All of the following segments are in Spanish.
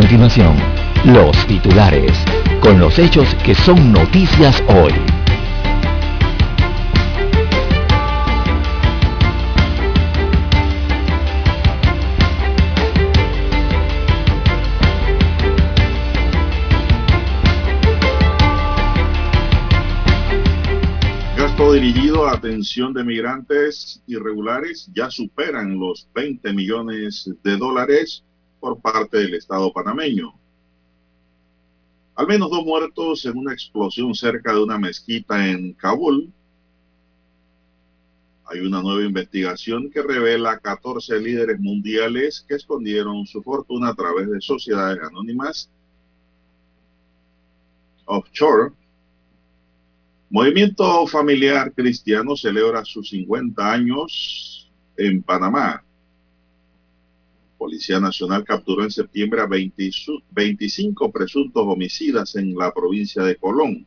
Continuación, los titulares, con los hechos que son noticias hoy. Gasto dirigido a atención de migrantes irregulares ya superan los 20 millones de dólares por parte del Estado panameño. Al menos dos muertos en una explosión cerca de una mezquita en Kabul. Hay una nueva investigación que revela 14 líderes mundiales que escondieron su fortuna a través de sociedades anónimas offshore. Movimiento Familiar Cristiano celebra sus 50 años en Panamá. Policía Nacional capturó en septiembre a 20 25 presuntos homicidas en la provincia de Colón.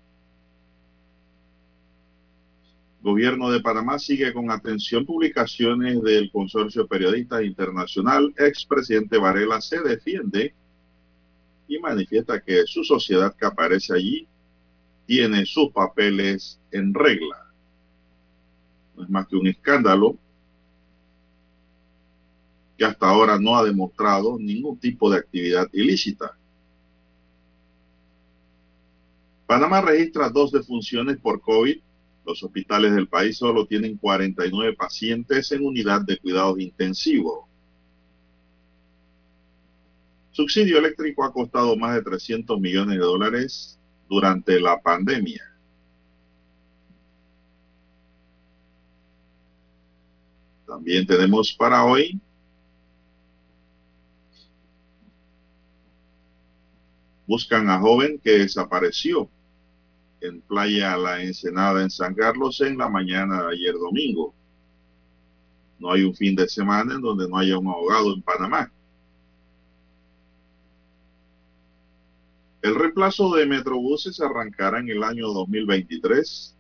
Gobierno de Panamá sigue con atención publicaciones del Consorcio Periodista Internacional. Expresidente Varela se defiende y manifiesta que su sociedad que aparece allí tiene sus papeles en regla. No es más que un escándalo que hasta ahora no ha demostrado ningún tipo de actividad ilícita. Panamá registra dos defunciones por COVID. Los hospitales del país solo tienen 49 pacientes en unidad de cuidados intensivos. Subsidio eléctrico ha costado más de 300 millones de dólares durante la pandemia. También tenemos para hoy buscan a joven que desapareció en Playa La Ensenada en San Carlos en la mañana de ayer domingo. No hay un fin de semana en donde no haya un ahogado en Panamá. El reemplazo de Metrobuses arrancará en el año 2023.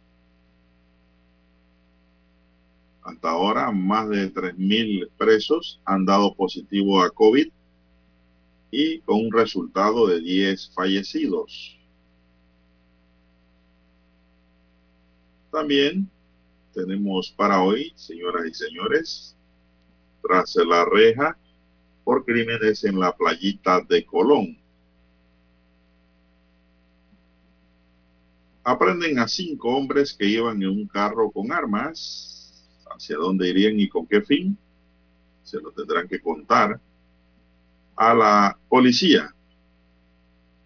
Hasta ahora, más de 3.000 presos han dado positivo a COVID y con un resultado de 10 fallecidos. También tenemos para hoy, señoras y señores, tras la reja por crímenes en la playita de Colón. Aprenden a cinco hombres que iban en un carro con armas. ¿Hacia dónde irían y con qué fin? Se lo tendrán que contar a la policía.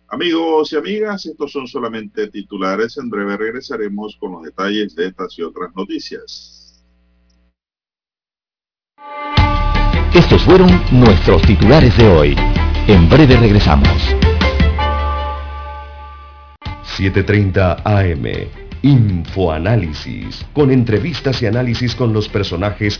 Amigos y amigas, estos son solamente titulares. En breve regresaremos con los detalles de estas y otras noticias. Estos fueron nuestros titulares de hoy. En breve regresamos. 7.30 AM. Infoanálisis, con entrevistas y análisis con los personajes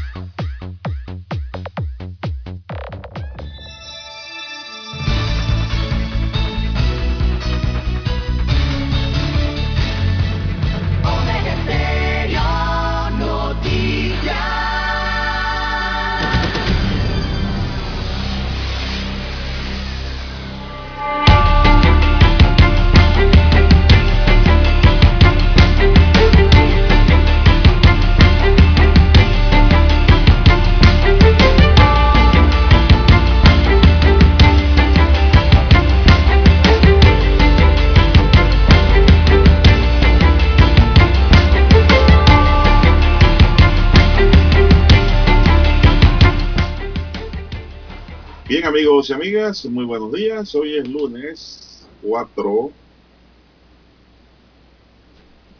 Amigos y amigas, muy buenos días. Hoy es lunes 4,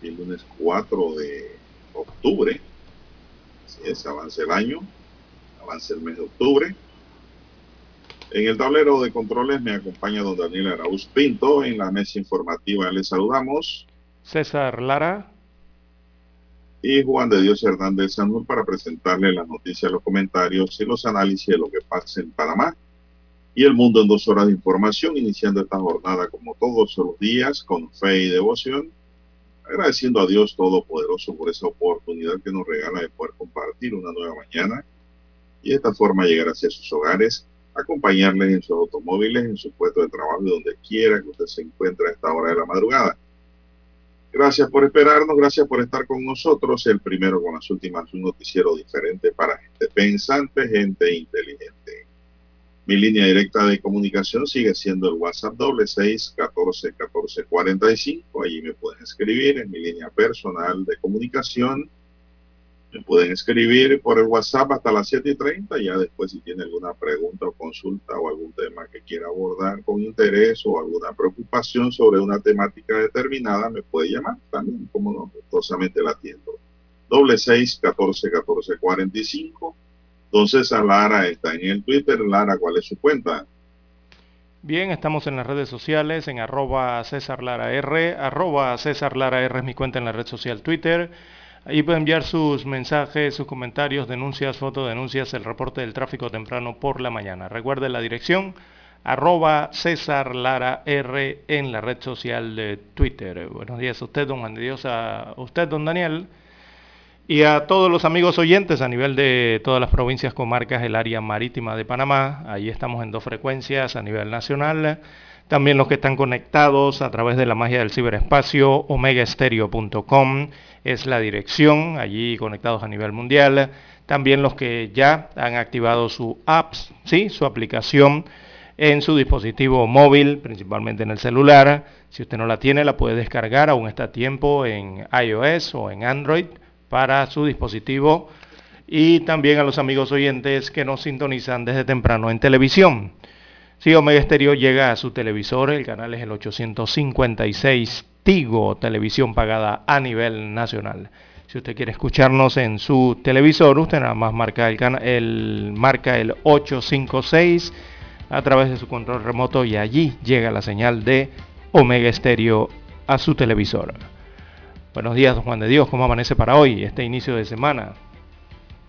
el lunes 4 de octubre. Así es, avance el año, avance el mes de octubre. En el tablero de controles me acompaña don Daniel Arauz Pinto. En la mesa informativa les saludamos. César Lara. Y Juan de Dios Hernández Sanur para presentarle las noticias, los comentarios y los análisis de lo que pasa en Panamá y el mundo en dos horas de información, iniciando esta jornada como todos los días con fe y devoción, agradeciendo a Dios Todopoderoso por esa oportunidad que nos regala de poder compartir una nueva mañana y de esta forma llegar hacia sus hogares, acompañarles en sus automóviles, en su puesto de trabajo y donde quiera que usted se encuentre a esta hora de la madrugada. Gracias por esperarnos, gracias por estar con nosotros, el primero con las últimas, un noticiero diferente para gente pensante, gente inteligente. Mi línea directa de comunicación sigue siendo el WhatsApp doble seis catorce catorce cuarenta y cinco. Allí me pueden escribir en mi línea personal de comunicación. Me pueden escribir por el WhatsApp hasta las 7 y 30. Ya después, si tiene alguna pregunta o consulta o algún tema que quiera abordar con interés o alguna preocupación sobre una temática determinada, me puede llamar también, como no, gustosamente la atiendo. Doble seis catorce catorce cuarenta y cinco entonces, a Lara está en el Twitter. Lara, ¿cuál es su cuenta? Bien, estamos en las redes sociales, en arroba César Lara R, arroba César Lara R es mi cuenta en la red social Twitter. Ahí puede enviar sus mensajes, sus comentarios, denuncias, fotodenuncias, el reporte del tráfico temprano por la mañana. Recuerde la dirección arroba César Lara R en la red social de Twitter. Buenos días a usted, don Juan de Dios, a usted, don Daniel. Y a todos los amigos oyentes a nivel de todas las provincias, comarcas, el área marítima de Panamá, ahí estamos en dos frecuencias a nivel nacional. También los que están conectados a través de la magia del ciberespacio, omegaestereo.com es la dirección, allí conectados a nivel mundial. También los que ya han activado su apps, ¿sí? su aplicación en su dispositivo móvil, principalmente en el celular. Si usted no la tiene, la puede descargar, aún está a tiempo en iOS o en Android para su dispositivo y también a los amigos oyentes que nos sintonizan desde temprano en televisión. Si Omega Estéreo llega a su televisor, el canal es el 856 Tigo, televisión pagada a nivel nacional. Si usted quiere escucharnos en su televisor, usted nada más marca el, el, marca el 856 a través de su control remoto y allí llega la señal de Omega Estéreo a su televisor. Buenos días, don Juan de Dios. ¿Cómo amanece para hoy, este inicio de semana?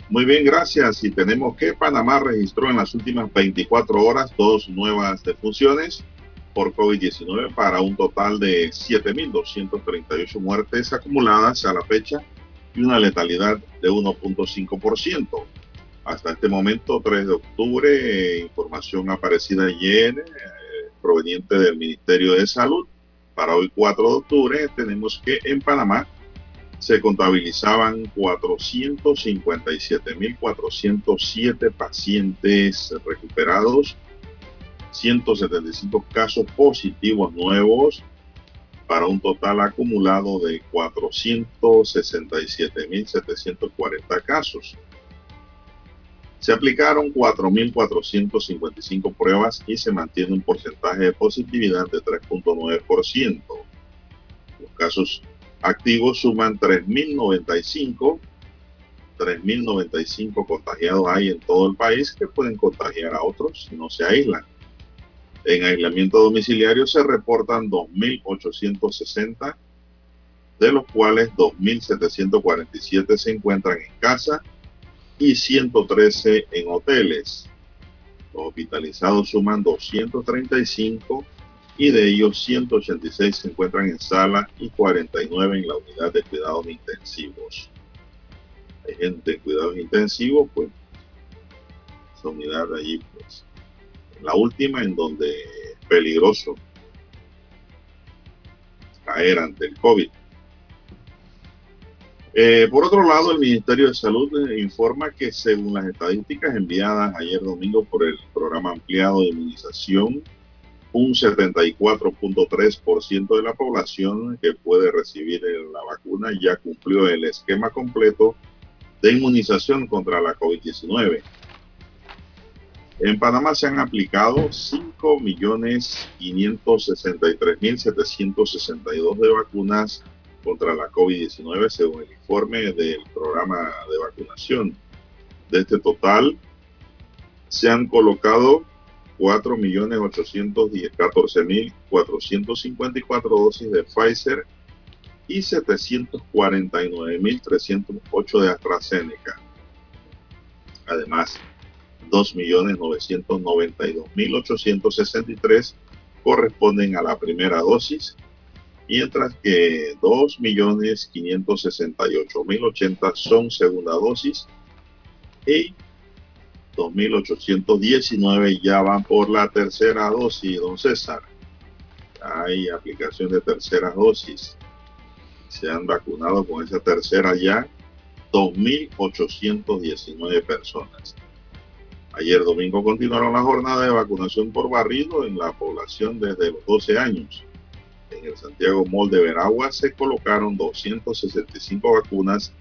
Muy bien, gracias. Y tenemos que Panamá registró en las últimas 24 horas dos nuevas defunciones por COVID-19 para un total de 7.238 muertes acumuladas a la fecha y una letalidad de 1.5%. Hasta este momento, 3 de octubre, información aparecida ayer eh, proveniente del Ministerio de Salud, para hoy 4 de octubre tenemos que en Panamá se contabilizaban 457.407 pacientes recuperados, 175 casos positivos nuevos, para un total acumulado de 467.740 casos. Se aplicaron 4.455 pruebas y se mantiene un porcentaje de positividad de 3.9%. Los casos activos suman 3.095. 3.095 contagiados hay en todo el país que pueden contagiar a otros si no se aíslan. En aislamiento domiciliario se reportan 2.860, de los cuales 2.747 se encuentran en casa y 113 en hoteles. Los hospitalizados suman 235 y de ellos 186 se encuentran en sala y 49 en la unidad de cuidados intensivos. Hay gente en cuidados intensivos, pues, esa unidad allí, pues, la última en donde es peligroso caer ante el COVID. Eh, por otro lado, el Ministerio de Salud eh, informa que según las estadísticas enviadas ayer domingo por el programa ampliado de inmunización, un 74.3% de la población que puede recibir la vacuna ya cumplió el esquema completo de inmunización contra la COVID-19. En Panamá se han aplicado 5.563.762 de vacunas contra la COVID-19 según el informe del programa de vacunación. De este total, se han colocado 4.814.454 dosis de Pfizer y 749.308 de AstraZeneca. Además, 2.992.863 corresponden a la primera dosis, mientras que 2.568.080 son segunda dosis y 2.819 ya van por la tercera dosis, don César. Hay aplicación de tercera dosis. Se han vacunado con esa tercera ya 2.819 personas. Ayer domingo continuaron la jornada de vacunación por barrido en la población desde los 12 años. En el Santiago Mall de Veragua se colocaron 265 vacunas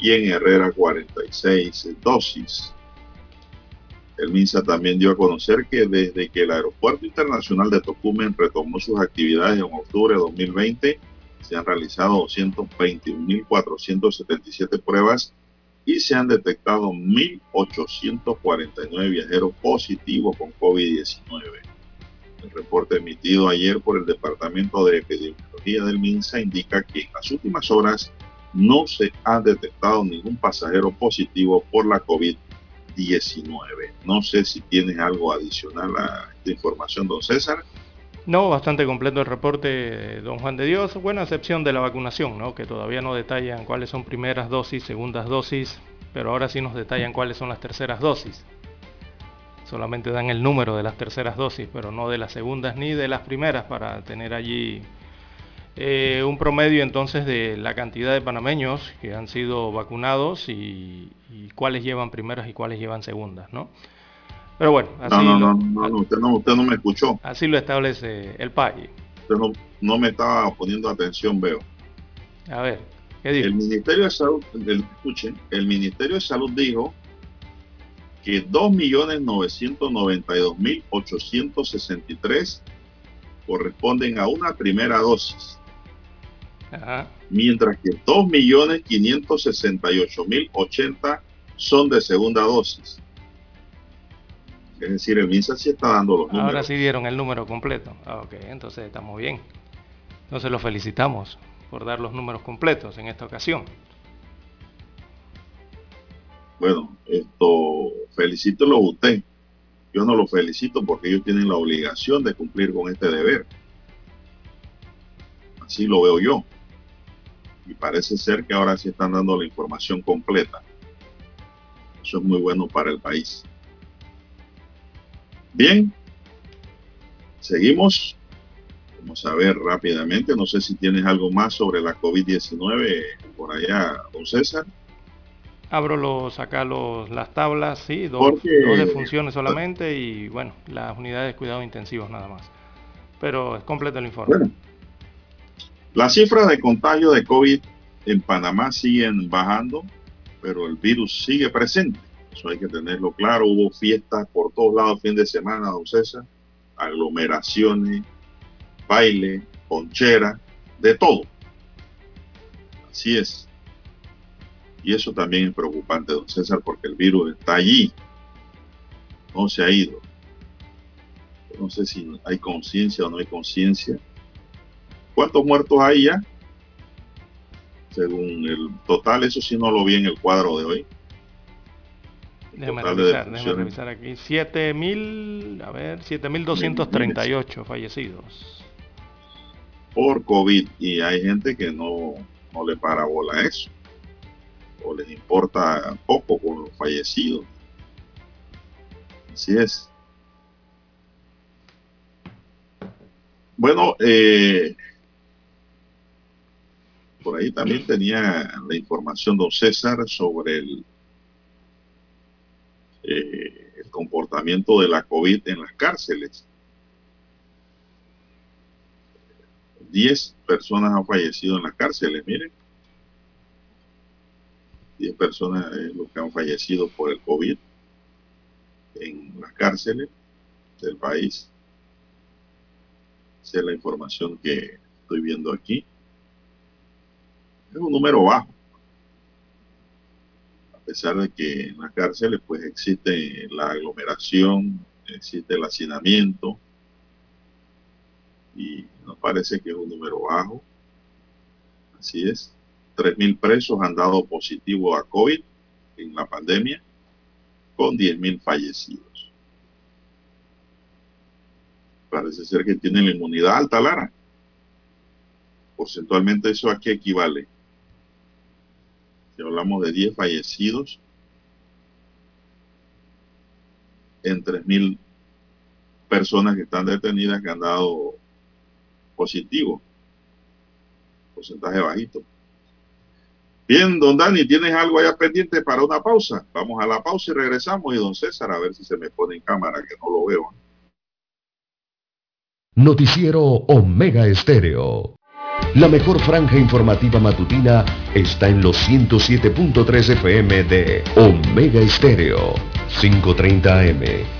y en Herrera 46 dosis. El MINSA también dio a conocer que desde que el Aeropuerto Internacional de Tocumen retomó sus actividades en octubre de 2020, se han realizado 221.477 pruebas y se han detectado 1.849 viajeros positivos con COVID-19. El reporte emitido ayer por el Departamento de Epidemiología del MINSA indica que en las últimas horas no se ha detectado ningún pasajero positivo por la COVID-19. No sé si tienes algo adicional a esta información, don César. No, bastante completo el reporte, don Juan de Dios. Buena excepción de la vacunación, ¿no? que todavía no detallan cuáles son primeras dosis, segundas dosis, pero ahora sí nos detallan cuáles son las terceras dosis. Solamente dan el número de las terceras dosis, pero no de las segundas ni de las primeras para tener allí eh, un promedio entonces de la cantidad de panameños que han sido vacunados y, y cuáles llevan primeras y cuáles llevan segundas, ¿no? Pero bueno, así no, no, no, no, usted no, usted no me escuchó. Así lo establece el país. Usted no, no me estaba poniendo atención, veo. A ver, ¿qué dijo? El Ministerio de Salud, el, escuchen, el Ministerio de Salud dijo que 2.992.863 corresponden a una primera dosis. Ajá. Mientras que 2.568.080 son de segunda dosis. Es decir, el MINSA sí está dando los números. Ahora sí dieron el número completo. Ah, ok, entonces estamos bien. Entonces los felicitamos por dar los números completos en esta ocasión. Bueno, esto felicítelo usted. Yo no lo felicito porque ellos tienen la obligación de cumplir con este deber. Así lo veo yo. Y parece ser que ahora sí están dando la información completa. Eso es muy bueno para el país. Bien, seguimos. Vamos a ver rápidamente. No sé si tienes algo más sobre la COVID-19 por allá, don César. Abro los, acá los, las tablas, sí, dos, Porque- dos defunciones solamente y bueno, las unidades de cuidados intensivos nada más. Pero es completo el informe. Bueno, las cifras de contagio de COVID en Panamá siguen bajando, pero el virus sigue presente. Eso hay que tenerlo claro. Hubo fiestas por todos lados fin de semana, don César. Aglomeraciones, baile, ponchera, de todo. Así es. Y eso también es preocupante, don César, porque el virus está allí. No se ha ido. No sé si hay conciencia o no hay conciencia. ¿Cuántos muertos hay ya? Según el total, eso sí no lo vi en el cuadro de hoy. El Déjame de revisar, déjame defunciones. revisar aquí. 7000, a ver, 7238 fallecidos. por COVID y hay gente que no, no le para bola a eso o les importa poco con los fallecidos. Así es. Bueno, eh, por ahí también tenía la información don César sobre el, eh, el comportamiento de la COVID en las cárceles. 10 personas han fallecido en las cárceles, miren. 10 personas es lo que han fallecido por el COVID. en las cárceles del país. Esa es la información que estoy viendo aquí. Es un número bajo. A pesar de que en las cárceles pues existe la aglomeración, existe el hacinamiento y nos parece que es un número bajo. Así es. 3.000 presos han dado positivo a COVID en la pandemia con 10.000 fallecidos. Parece ser que tienen la inmunidad alta, Lara. Porcentualmente, ¿eso a qué equivale? Si hablamos de 10 fallecidos en 3.000 personas que están detenidas que han dado positivo. Porcentaje bajito. Bien, don Dani, ¿tienes algo allá pendiente para una pausa? Vamos a la pausa y regresamos. Y don César, a ver si se me pone en cámara, que no lo veo. Noticiero Omega Estéreo. La mejor franja informativa matutina está en los 107.3 FM de Omega Estéreo. 5.30 AM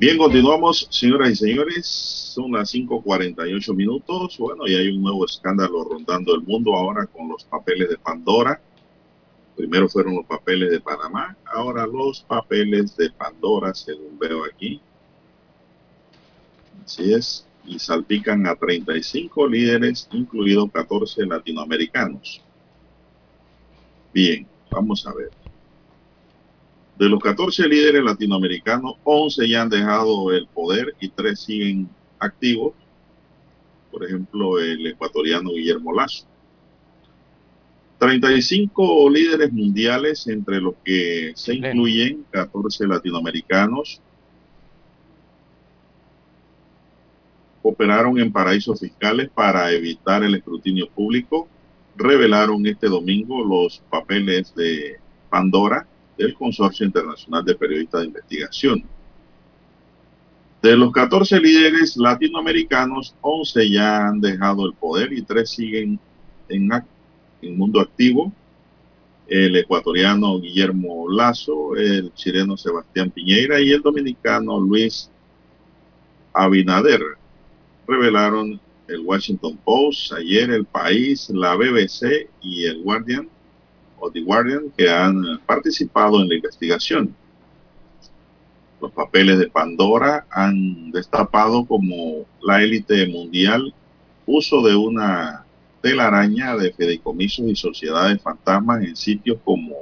Bien, continuamos, señoras y señores. Son las 5.48 minutos. Bueno, y hay un nuevo escándalo rondando el mundo ahora con los papeles de Pandora. Primero fueron los papeles de Panamá, ahora los papeles de Pandora, según veo aquí. Así es. Y salpican a 35 líderes, incluidos 14 latinoamericanos. Bien, vamos a ver. De los 14 líderes latinoamericanos, 11 ya han dejado el poder y 3 siguen activos. Por ejemplo, el ecuatoriano Guillermo Lazo. 35 líderes mundiales, entre los que se incluyen 14 latinoamericanos, operaron en paraísos fiscales para evitar el escrutinio público. Revelaron este domingo los papeles de Pandora del Consorcio Internacional de Periodistas de Investigación. De los 14 líderes latinoamericanos, 11 ya han dejado el poder y 3 siguen en, en mundo activo. El ecuatoriano Guillermo Lazo, el chileno Sebastián Piñeira y el dominicano Luis Abinader. Revelaron el Washington Post, ayer el país, la BBC y el Guardian o The Guardian que han participado en la investigación. Los papeles de Pandora han destapado como la élite mundial uso de una telaraña de fideicomisos y sociedades fantasmas en sitios como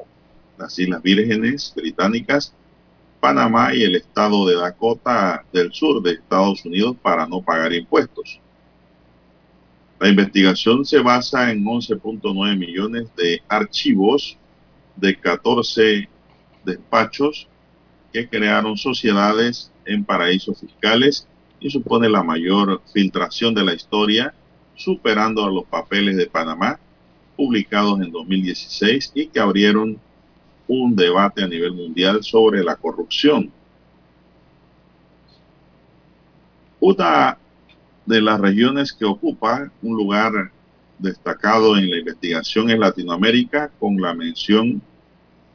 las Islas Vírgenes Británicas, Panamá y el estado de Dakota del sur de Estados Unidos para no pagar impuestos. La investigación se basa en 11.9 millones de archivos de 14 despachos que crearon sociedades en paraísos fiscales y supone la mayor filtración de la historia, superando a los papeles de Panamá publicados en 2016 y que abrieron un debate a nivel mundial sobre la corrupción. Una de las regiones que ocupa un lugar destacado en la investigación es Latinoamérica, con la mención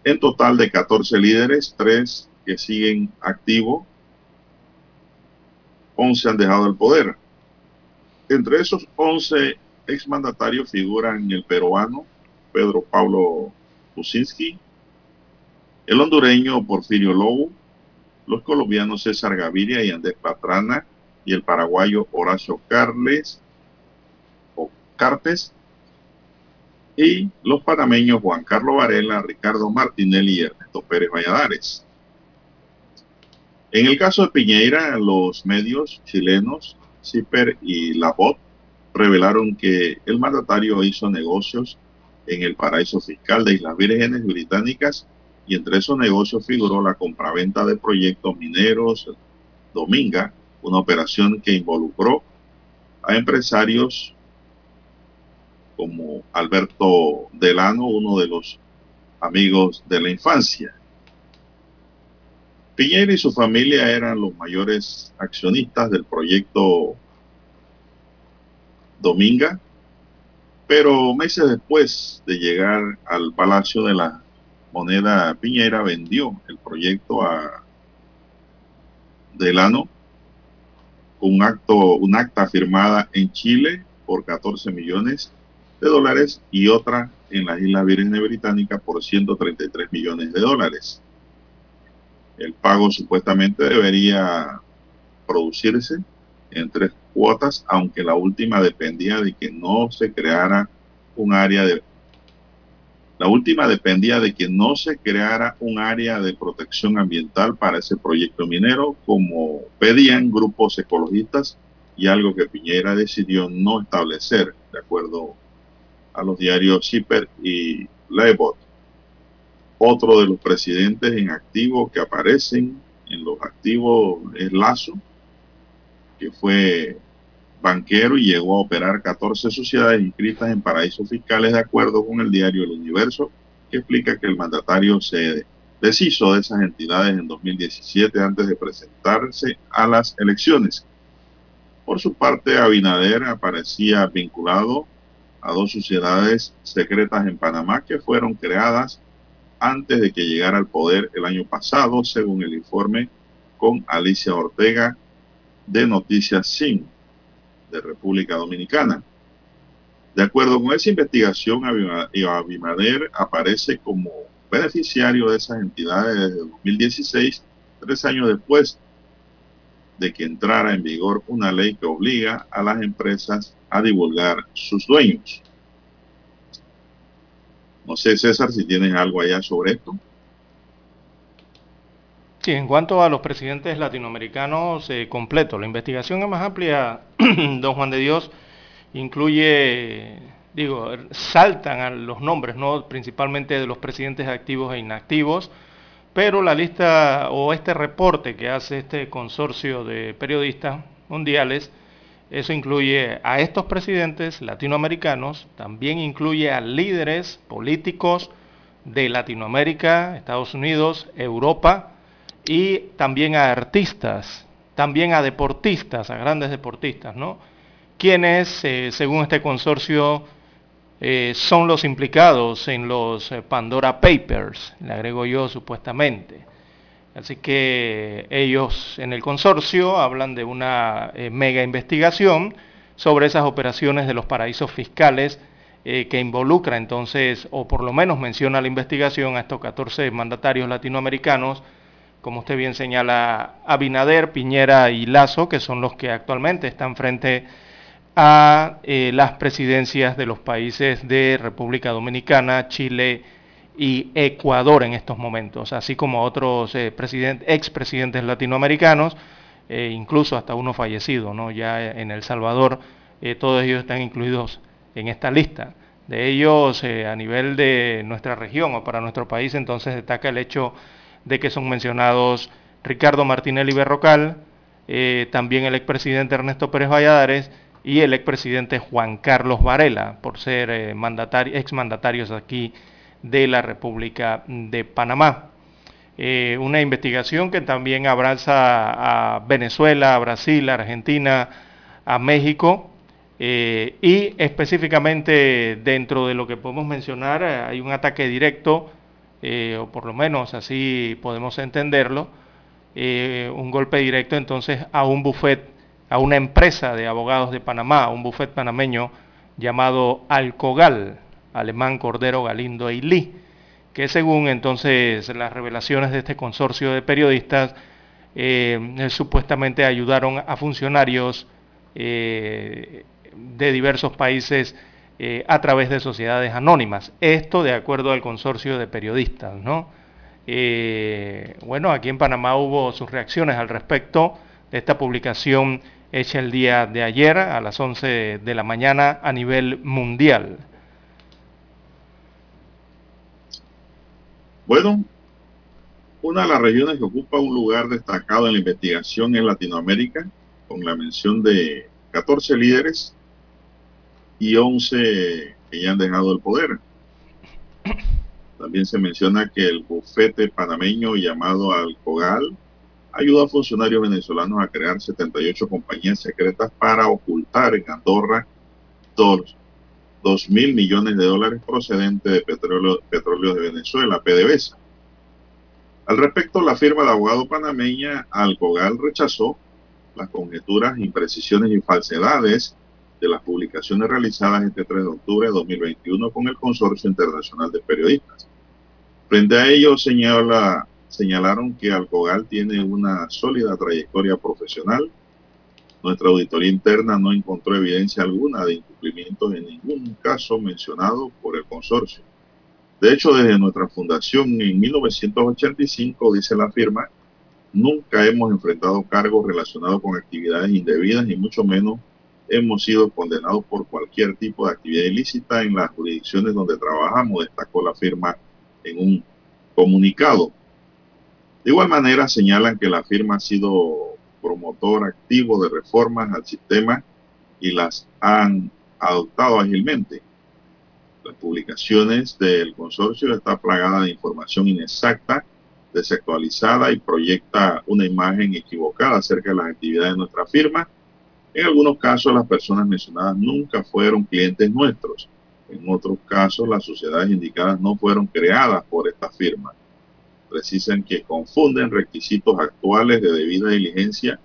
en total de 14 líderes, 3 que siguen activos, 11 han dejado el poder. Entre esos 11 exmandatarios figuran el peruano Pedro Pablo Kuczynski, el hondureño Porfirio Lobo, los colombianos César Gaviria y Andrés Patrana y el paraguayo Horacio Carles o Cartes y los panameños Juan Carlos Varela, Ricardo Martinelli y Ernesto Pérez Valladares. En el caso de Piñeira, los medios chilenos CIPER y La Voz revelaron que el mandatario hizo negocios en el paraíso fiscal de Islas Vírgenes Británicas y entre esos negocios figuró la compraventa de proyectos mineros Dominga, una operación que involucró a empresarios como Alberto Delano, uno de los amigos de la infancia. Piñera y su familia eran los mayores accionistas del proyecto Dominga, pero meses después de llegar al Palacio de la Moneda, Piñera vendió el proyecto a Delano, un acto, un acta firmada en Chile por 14 millones de dólares y otra en las Islas Vírgenes Británicas por 133 millones de dólares. El pago supuestamente debería producirse en tres cuotas, aunque la última dependía de que no se creara un área de la última dependía de que no se creara un área de protección ambiental para ese proyecto minero, como pedían grupos ecologistas, y algo que Piñera decidió no establecer, de acuerdo a los diarios CIPER y Lebot. Otro de los presidentes en activo que aparecen en los activos es Lazo, que fue banquero y llegó a operar 14 sociedades inscritas en paraísos fiscales de acuerdo con el diario El Universo, que explica que el mandatario se deshizo de esas entidades en 2017 antes de presentarse a las elecciones. Por su parte, Abinader aparecía vinculado a dos sociedades secretas en Panamá que fueron creadas antes de que llegara al poder el año pasado, según el informe con Alicia Ortega de Noticias Sin de República Dominicana. De acuerdo con esa investigación, Abimader aparece como beneficiario de esas entidades desde 2016, tres años después de que entrara en vigor una ley que obliga a las empresas a divulgar sus dueños. No sé, César, si tienes algo allá sobre esto. Sí, en cuanto a los presidentes latinoamericanos, eh, completo. La investigación es más amplia, don Juan de Dios, incluye, digo, saltan a los nombres, ¿no? principalmente de los presidentes activos e inactivos, pero la lista o este reporte que hace este consorcio de periodistas mundiales, eso incluye a estos presidentes latinoamericanos, también incluye a líderes políticos de Latinoamérica, Estados Unidos, Europa, y también a artistas, también a deportistas, a grandes deportistas, ¿no? Quienes, eh, según este consorcio, eh, son los implicados en los eh, Pandora Papers, le agrego yo supuestamente. Así que ellos en el consorcio hablan de una mega investigación sobre esas operaciones de los paraísos fiscales que involucra entonces, o por lo menos menciona la investigación a estos 14 mandatarios latinoamericanos como usted bien señala, Abinader, Piñera y Lazo, que son los que actualmente están frente a eh, las presidencias de los países de República Dominicana, Chile y Ecuador en estos momentos, así como otros eh, expresidentes latinoamericanos, eh, incluso hasta uno fallecido, ¿no? ya en El Salvador, todos ellos están incluidos en esta lista. De ellos, a nivel de nuestra región o para nuestro país, entonces destaca el hecho que son mencionados Ricardo Martinelli Berrocal, también el expresidente Ernesto Pérez Valladares, y el expresidente Juan Carlos Varela, por ser eh, exmandatarios aquí de la República de Panamá. Eh, una investigación que también abraza a Venezuela, a Brasil, a Argentina, a México, eh, y específicamente dentro de lo que podemos mencionar hay un ataque directo, o por lo menos así podemos entenderlo, un golpe directo entonces a un buffet a una empresa de abogados de Panamá, un bufet panameño llamado Alcogal, alemán Cordero Galindo e Lee, que según entonces las revelaciones de este consorcio de periodistas, eh, supuestamente ayudaron a funcionarios eh, de diversos países eh, a través de sociedades anónimas. Esto de acuerdo al consorcio de periodistas, ¿no? bueno, aquí en Panamá hubo sus reacciones al respecto de esta publicación hecha el día de ayer a las 11 de la mañana a nivel mundial. Bueno, una de las regiones que ocupa un lugar destacado en la investigación es Latinoamérica, con la mención de 14 líderes y 11 que ya han dejado el poder. También se menciona que el bufete panameño llamado Alcogal ayudó a funcionarios venezolanos a crear 78 compañías secretas para ocultar en Andorra dos, mil millones de dólares procedentes de petróleo, petróleo de Venezuela, PDVSA. Al respecto, la firma de abogado panameña Alcogal rechazó las conjeturas, imprecisiones y falsedades de las publicaciones realizadas este 3 de octubre de 2021 con el Consorcio Internacional de Periodistas. Frente a ello, señala señalaron que Alcogal tiene una sólida trayectoria profesional. Nuestra auditoría interna no encontró evidencia alguna de incumplimientos en ningún caso mencionado por el consorcio. De hecho, desde nuestra fundación en 1985, dice la firma, nunca hemos enfrentado cargos relacionados con actividades indebidas y mucho menos hemos sido condenados por cualquier tipo de actividad ilícita en las jurisdicciones donde trabajamos, destacó la firma en un comunicado. De igual manera, señalan que la firma ha sido promotor activo de reformas al sistema y las han adoptado ágilmente. Las publicaciones del consorcio está plagada de información inexacta, desactualizada y proyecta una imagen equivocada acerca de las actividades de nuestra firma. En algunos casos, las personas mencionadas nunca fueron clientes nuestros. En otros casos, las sociedades indicadas no fueron creadas por esta firma precisan que confunden requisitos actuales de debida diligencia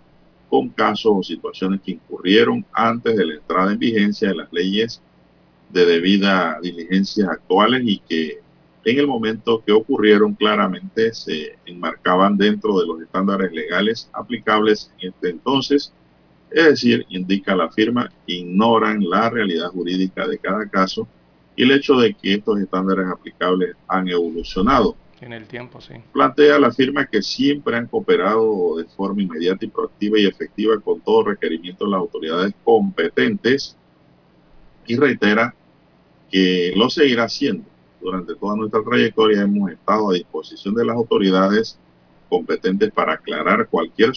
con casos o situaciones que incurrieron antes de la entrada en vigencia de las leyes de debida diligencia actuales y que en el momento que ocurrieron claramente se enmarcaban dentro de los estándares legales aplicables en este entonces, es decir, indica la firma, ignoran la realidad jurídica de cada caso y el hecho de que estos estándares aplicables han evolucionado en el tiempo, sí. Plantea la firma que siempre han cooperado de forma inmediata y proactiva y efectiva con todo requerimiento de las autoridades competentes y reitera que lo seguirá haciendo. Durante toda nuestra trayectoria hemos estado a disposición de las autoridades competentes para aclarar cualquier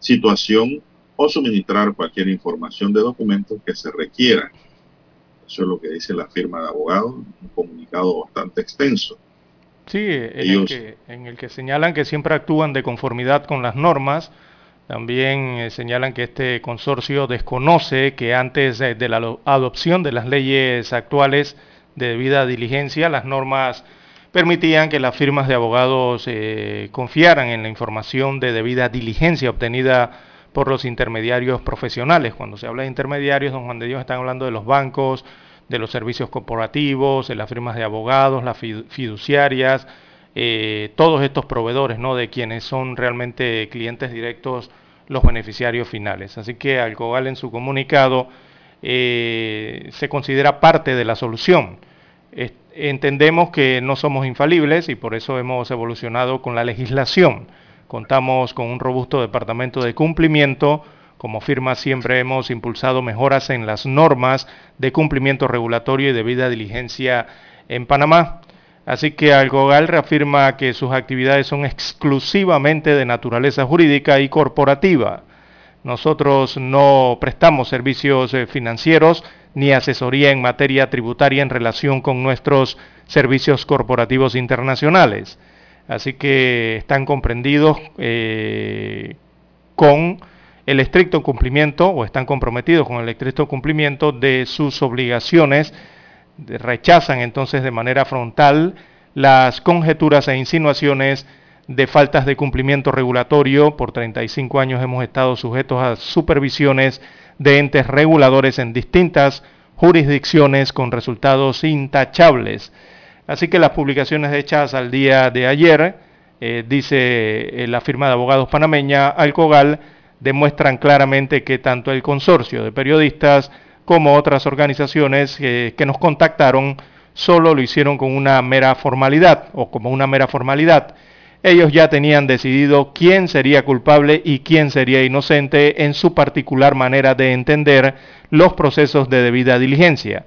situación o suministrar cualquier información de documentos que se requiera. Eso es lo que dice la firma de abogados, un comunicado bastante extenso. Sí, en, el que, señalan que siempre actúan de conformidad con las normas. También eh, señalan que este consorcio desconoce que antes de, la adopción de las leyes actuales de debida diligencia, las normas permitían que las firmas de abogados eh, confiaran en la información de debida diligencia obtenida por los intermediarios profesionales. Cuando se habla de intermediarios, don Juan de Dios están hablando de los bancos, de los servicios corporativos, de las firmas de abogados, las fiduciarias, eh, todos estos proveedores, ¿no? De quienes son realmente clientes directos los beneficiarios finales. Así que Alcogal en su comunicado eh, se considera parte de la solución. entendemos que no somos infalibles y por eso hemos evolucionado con la legislación. Contamos con un robusto departamento de cumplimiento. Como firma siempre hemos impulsado mejoras en las normas de cumplimiento regulatorio y debida diligencia en Panamá. Así que Algogal reafirma que sus actividades son exclusivamente de naturaleza jurídica y corporativa. Nosotros no prestamos servicios eh, financieros ni asesoría en materia tributaria en relación con nuestros servicios corporativos internacionales. Así que están comprendidos eh, con el estricto cumplimiento o están comprometidos con el estricto cumplimiento de sus obligaciones rechazan entonces de manera frontal las conjeturas e insinuaciones de faltas de cumplimiento regulatorio. Por 35 años hemos estado sujetos a supervisiones de entes reguladores en distintas jurisdicciones con resultados intachables. Así que las publicaciones hechas al día de ayer, eh, dice eh, la firma de abogados panameña Alcogal, demuestran claramente que tanto el consorcio de periodistas como otras organizaciones que nos contactaron solo lo hicieron con una mera formalidad o como una mera formalidad. Ellos ya tenían decidido quién sería culpable y quién sería inocente en su particular manera de entender los procesos de debida diligencia,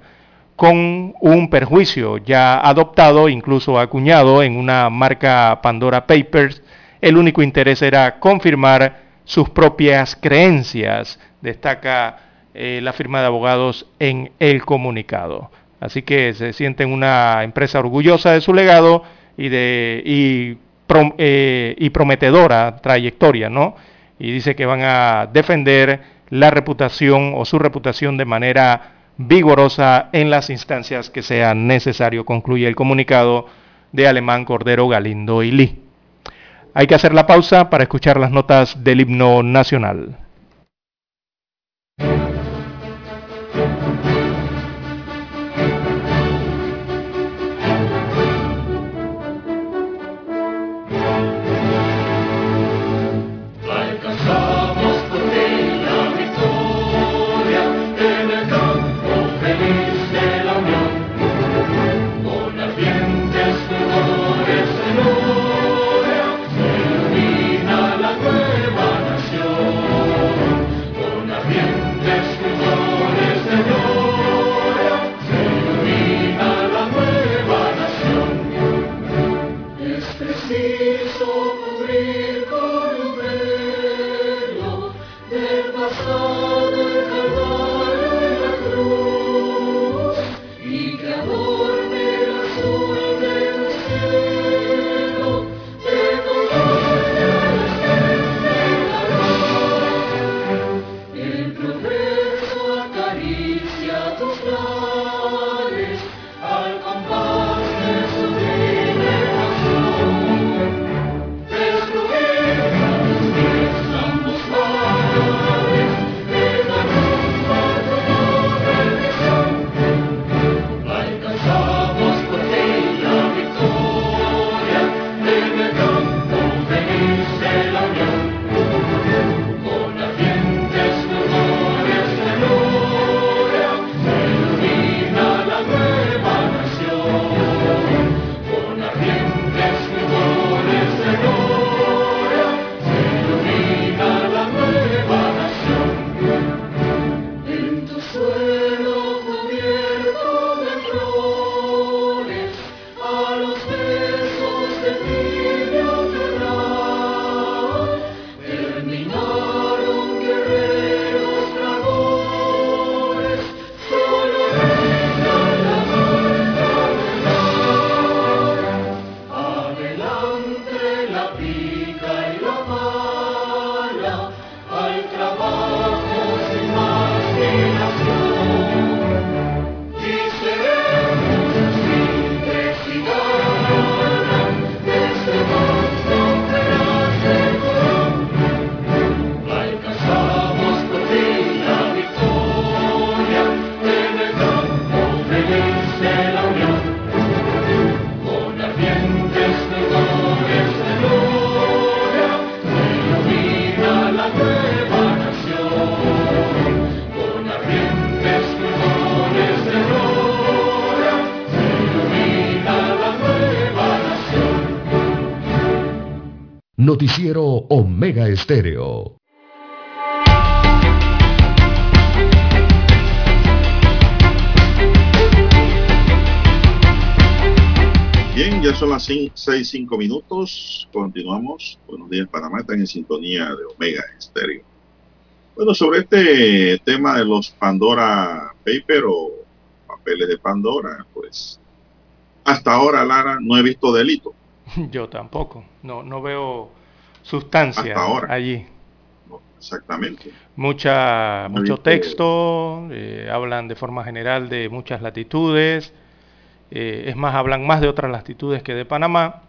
con un perjuicio ya adoptado, incluso acuñado en una marca Pandora Papers, el único interés era confirmar sus propias creencias, destaca eh, la firma de abogados en el comunicado. Así que se sienten una empresa orgullosa de su legado y, de, y, eh, y prometedora trayectoria, ¿no? Y dice que van a defender la reputación o su reputación de manera vigorosa en las instancias que sean necesario, concluye el comunicado de Alemán Cordero Galindo y Lee. Hay que hacer la pausa para escuchar las notas del himno nacional. so 6, 5 minutos. Continuamos. Buenos días, Panamá. Están en sintonía de Omega Estéreo. Bueno, sobre este tema de los Pandora Paper o papeles de Pandora, pues hasta ahora, Lara, no he visto delito. Yo tampoco. No, no veo sustancia allí. exactamente. Mucha, mucho texto, eh, hablan de forma general de muchas latitudes, eh, es más, hablan más de otras latitudes que de Panamá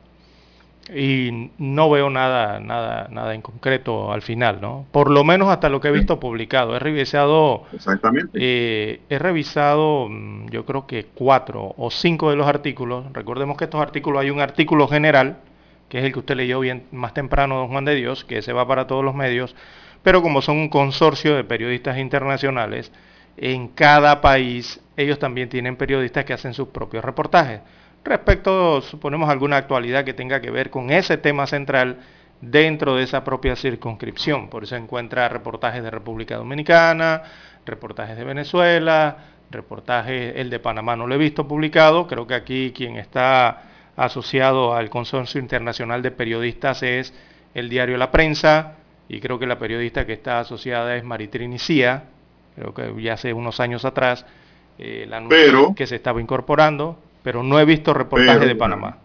y no veo nada, nada, nada en concreto al final, ¿no? Por lo menos hasta lo que he visto publicado. He revisado, exactamente. Eh, he revisado, mm, yo creo que cuatro o cinco de los artículos. Recordemos que estos artículos hay un artículo general que es el que usted leyó bien más temprano, don Juan de Dios, que se va para todos los medios, pero como son un consorcio de periodistas internacionales, en cada país ellos también tienen periodistas que hacen sus propios reportajes. Respecto, suponemos, alguna actualidad que tenga que ver con ese tema central dentro de esa propia circunscripción. Por eso encuentra reportajes de República Dominicana, reportajes de Venezuela, reportajes, el de Panamá no lo he visto publicado, creo que aquí quien está asociado al Consorcio Internacional de Periodistas es el diario La Prensa, y creo que la periodista que está asociada es Maritrini Cía, creo que ya hace unos años atrás, eh, la que se estaba incorporando, pero no he visto reportaje de Panamá.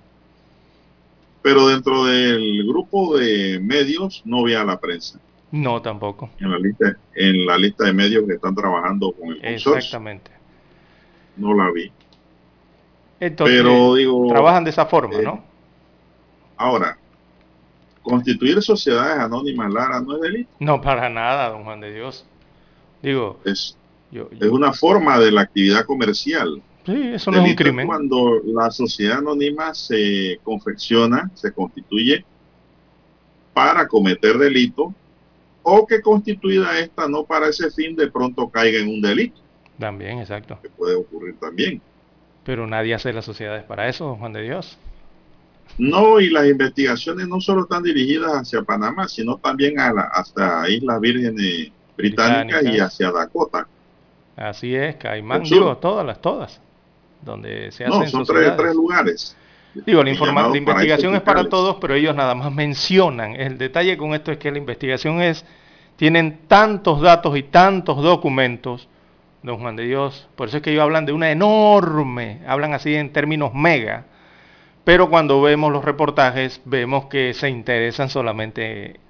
Pero dentro del grupo de medios no vi a la prensa. No, tampoco. En la lista, en la lista de medios que están trabajando con el consorcio. Exactamente. No la vi. Entonces, trabajan de esa forma, ¿no? Eh, ahora, constituir sociedades anónimas, Lara, no es delito. No, para nada, don Juan de Dios. Digo, es, es una forma de la actividad comercial. Sí, eso no es un crimen. Cuando la sociedad anónima se confecciona, se constituye para cometer delito, o que constituida esta no para ese fin, de pronto caiga en un delito. También, exacto. Que puede ocurrir también. Pero nadie hace las sociedades para eso, Juan de Dios. No, y las investigaciones no solo están dirigidas hacia Panamá, sino también a la, hasta Islas Vírgenes Británicas, y hacia Dakota. Así es, Caimán, digo, todas las, todas, donde se hacen No, son tres, tres, lugares. Digo, la, la investigación es para todos, pero ellos nada más mencionan. El detalle con esto es que la investigación es, tienen tantos datos y tantos documentos don Juan de Dios. Por eso es que ellos hablan de una enorme, hablan así en términos mega, pero cuando vemos los reportajes vemos que se interesan solamente,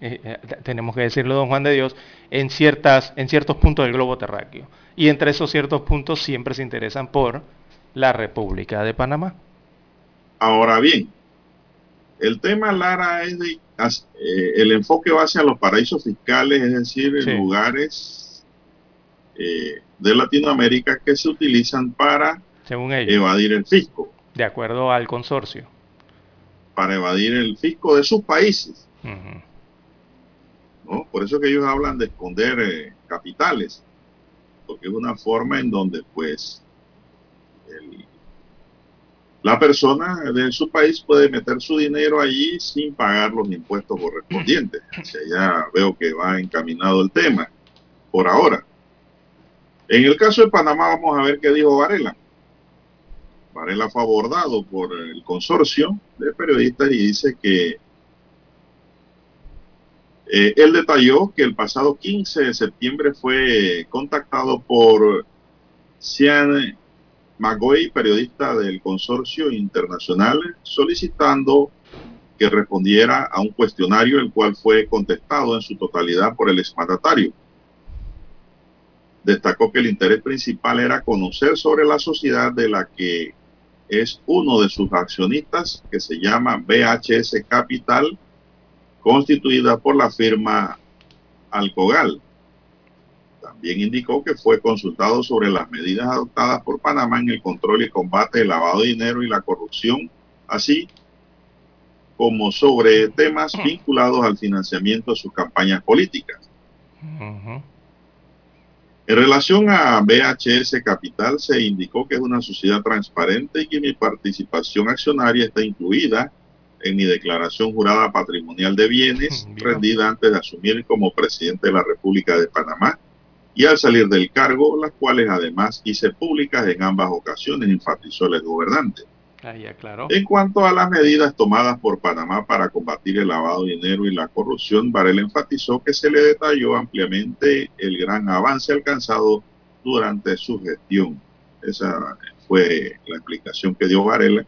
eh, eh, tenemos que decirlo, don Juan de Dios, en, ciertas, en ciertos puntos del globo terráqueo. Y entre esos ciertos puntos siempre se interesan por la República de Panamá. Ahora bien, el tema, Lara, es de, eh, el enfoque va hacia los paraísos fiscales, es decir, lugares eh, de Latinoamérica que se utilizan para evadir el fisco. De acuerdo al consorcio. Para evadir el fisco de sus países. ¿No? Por eso que ellos hablan de esconder eh, capitales, porque es una forma en donde pues la persona de su país puede meter su dinero allí sin pagar los impuestos correspondientes. Hacia allá veo que va encaminado el tema por ahora. En el caso de Panamá vamos a ver qué dijo Varela. Varela fue abordado por el consorcio de periodistas y dice que eh, él detalló que el pasado 15 de septiembre fue contactado por Cian Magoy, periodista del consorcio internacional, solicitando que respondiera a un cuestionario el cual fue contestado en su totalidad por el exmandatario. Destacó que el interés principal era conocer sobre la sociedad de la que es uno de sus accionistas, que se llama BHS Capital, constituida por la firma Alcogal. También indicó que fue consultado sobre las medidas adoptadas por Panamá en el control y combate del lavado de dinero y la corrupción, así como sobre temas vinculados al financiamiento de sus campañas políticas. En relación a BHS Capital, se indicó que es una sociedad transparente y que mi participación accionaria está incluida en mi declaración jurada patrimonial de bienes rendida antes de asumir como presidente de la República de Panamá y al salir del cargo, las cuales además hice públicas en ambas ocasiones, enfatizó el gobernante. En cuanto a las medidas tomadas por Panamá para combatir el lavado de dinero y la corrupción, Varela enfatizó que se le detalló ampliamente el gran avance alcanzado durante su gestión. Esa fue la explicación que dio Varela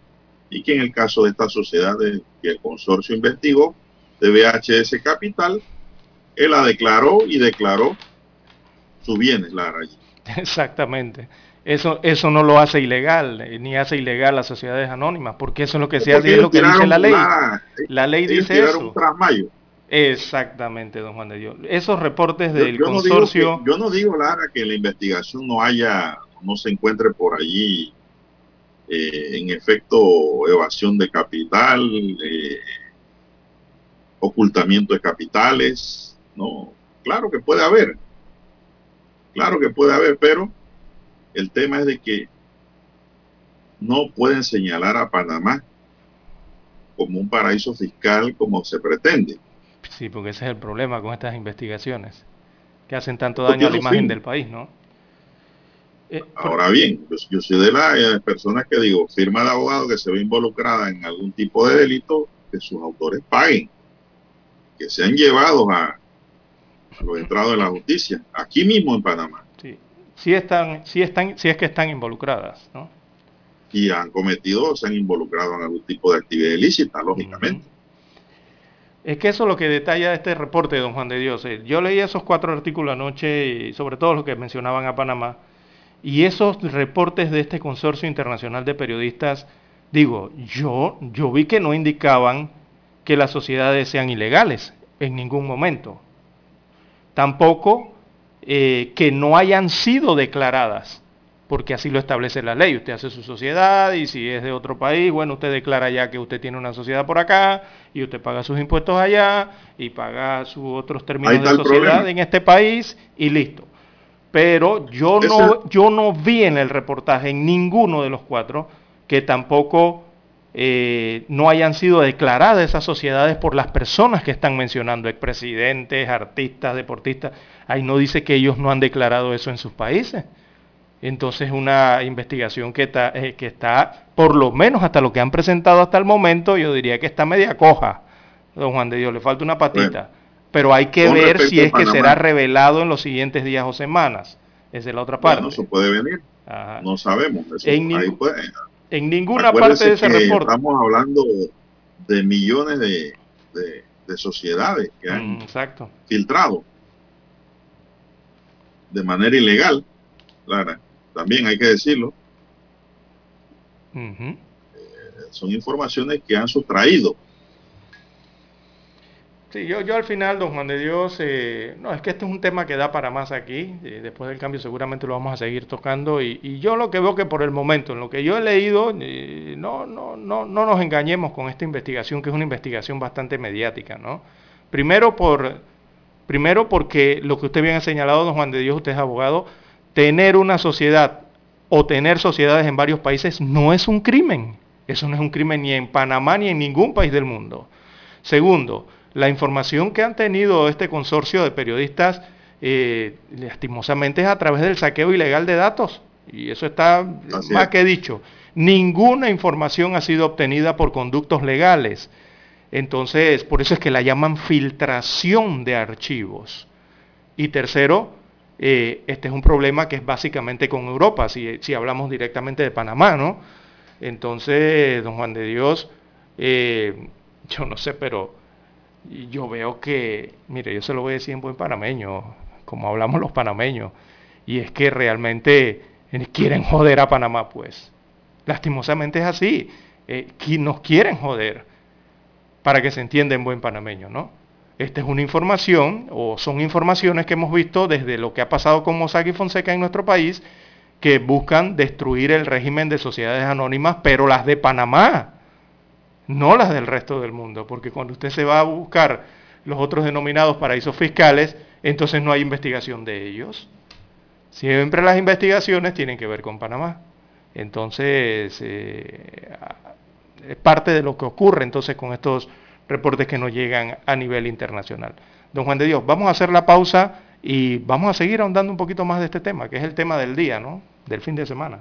y que en el caso de esta sociedad que el consorcio investigó de VHS Capital, él la declaró y declaró sus bienes, la allí. Exactamente. Eso, eso no lo hace ilegal, eh, ni hace ilegal las sociedades anónimas, porque eso es lo que se hace, es lo que dice la ley. La, ley dice eso. Exactamente, don Juan de Dios. Esos reportes del consorcio... yo no digo, Lara, que la investigación no haya, no se encuentre por allí eh, en efecto evasión de capital, eh, ocultamiento de capitales, no, claro que puede haber, claro que puede haber, pero el tema es de que no pueden señalar a Panamá como un paraíso fiscal como se pretende. Sí, porque ese es el problema con estas investigaciones, que hacen tanto daño a la imagen del país, ¿no? Eh, Ahora bien, yo, soy de las eh, personas que digo, firma de abogado que se ve involucrada en algún tipo de delito, que sus autores paguen, que sean llevados a, a los entrados de la justicia, aquí mismo en Panamá. Sí, sí están, sí están, sí es que están involucradas, ¿no? Y han cometido, se han involucrado en algún tipo de actividad ilícita, lógicamente. Es que eso es lo que detalla este reporte, don Juan de Dios. Eh, yo leí esos cuatro artículos anoche, y sobre todo los que mencionaban a Panamá, y esos reportes de este consorcio internacional de periodistas, digo, yo, yo vi que no indicaban que las sociedades sean ilegales en ningún momento. Tampoco eh, que no hayan sido declaradas, porque así lo establece la ley. Usted hace su sociedad y si es de otro país, bueno, usted declara ya que usted tiene una sociedad por acá y usted paga sus impuestos allá y paga sus otros términos de sociedad en este país y listo pero yo no, yo no vi en el reportaje, en ninguno de los cuatro, que tampoco eh, no hayan sido declaradas esas sociedades por las personas que están mencionando, expresidentes, artistas, deportistas. Ahí no dice que ellos no han declarado eso en sus países. Entonces una investigación que está, eh, que está, por lo menos hasta lo que han presentado hasta el momento, yo diría que está media coja, don Juan de Dios, le falta una patita pero hay que ver si es que será revelado en los siguientes días o semanas. Esa es la otra parte. No se puede venir. No sabemos. en, ninguna parte de ese reporte. Estamos hablando de millones de, de, sociedades que han mm, filtrado de manera ilegal, Clara. También hay que decirlo. Eh, son informaciones que han sustraído Sí, yo, yo al final, don Juan de Dios, eh, no, es que este es un tema que da para más aquí, eh, después del cambio seguramente lo vamos a seguir tocando y, yo lo que veo que por el momento, en lo que yo he leído, eh, no, no, no, no nos engañemos con esta investigación, que es una investigación bastante mediática, ¿no? Primero, por, primero porque lo que usted bien ha señalado, don Juan de Dios, usted es abogado, tener una sociedad o tener sociedades en varios países no es un crimen. Eso no es un crimen ni en Panamá ni en ningún país del mundo. Segundo, la información que han tenido este consorcio de periodistas, eh, lastimosamente, es a través del saqueo ilegal de datos. Y eso está más que dicho. Ninguna información ha sido obtenida por conductos legales. Entonces, por eso es que la llaman filtración de archivos. Y tercero, eh, este es un problema que es básicamente con Europa, si, si, hablamos directamente de Panamá, ¿no? Entonces, don Juan de Dios, eh, yo no sé, pero yo veo que, mire, yo se lo voy a decir en buen panameño, como hablamos los panameños, y es que realmente quieren joder a Panamá, pues. Lastimosamente es así, eh, nos quieren joder, para que se entienda en buen panameño, ¿no? Esta es una información, o son informaciones que hemos visto desde lo que ha pasado con Mossack y Fonseca en nuestro país, que buscan destruir el régimen de sociedades anónimas, pero las de Panamá, no las del resto del mundo, porque cuando usted se va a buscar los otros denominados paraísos fiscales, entonces no hay investigación de ellos. Siempre las investigaciones tienen que ver con Panamá. Entonces, eh, es parte de lo que ocurre entonces con estos reportes que nos llegan a nivel internacional. Don Juan de Dios, vamos a hacer la pausa y vamos a seguir ahondando un poquito más de este tema, que es el tema del día, ¿no? Del fin de semana.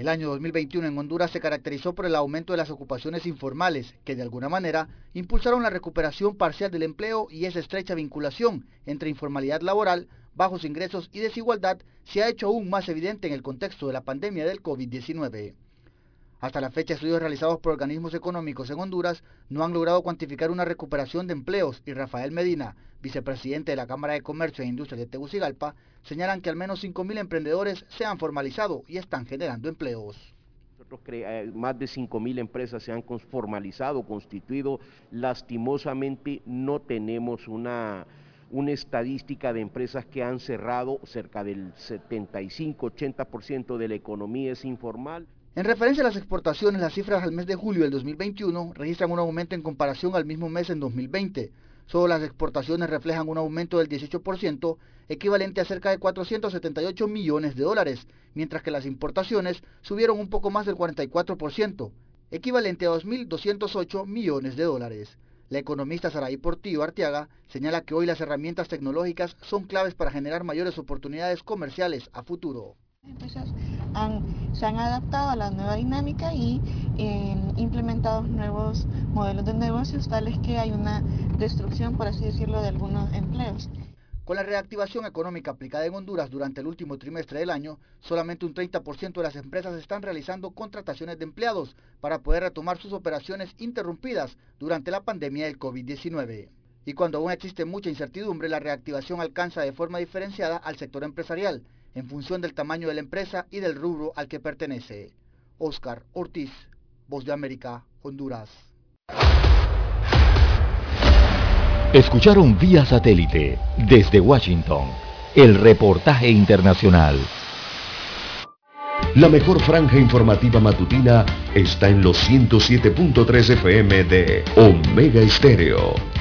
El año 2021 en Honduras se caracterizó por el aumento de las ocupaciones informales, que de alguna manera impulsaron la recuperación parcial del empleo y esa estrecha vinculación entre informalidad laboral, bajos ingresos y desigualdad se ha hecho aún más evidente en el contexto de la pandemia del COVID-19. Hasta la fecha, estudios realizados por organismos económicos en Honduras no han logrado cuantificar una recuperación de empleos y Rafael Medina, vicepresidente de la Cámara de Comercio e Industria de Tegucigalpa, señalan que al menos 5.000 emprendedores se han formalizado y están generando empleos. Eh, más de 5.000 empresas se han formalizado, constituido. Lastimosamente no tenemos una, una estadística de empresas que han cerrado, cerca del 75-80% de la economía es informal. En referencia a las exportaciones, las cifras al mes de julio del 2021 registran un aumento en comparación al mismo mes en 2020. Solo las exportaciones reflejan un aumento del 18%, equivalente a cerca de 478 millones de dólares, mientras que las importaciones subieron un poco más del 44%, equivalente a 2.208 millones de dólares. La economista Saraí Portillo Arteaga señala que hoy las herramientas tecnológicas son claves para generar mayores oportunidades comerciales a futuro. Empresas se han adaptado a la nueva dinámica y eh, implementado nuevos modelos de negocios tales que hay una destrucción, por así decirlo, de algunos empleos. Con la reactivación económica aplicada en Honduras durante el último trimestre del año, solamente un 30% de las empresas están realizando contrataciones de empleados para poder retomar sus operaciones interrumpidas durante la pandemia del COVID-19. Y cuando aún existe mucha incertidumbre, la reactivación alcanza de forma diferenciada al sector empresarial, en función del tamaño de la empresa y del rubro al que pertenece. Oscar Ortiz, Voz de América, Honduras. Escucharon vía satélite desde Washington el reportaje internacional. La mejor franja informativa matutina está en los 107.3 FM de Omega Estéreo,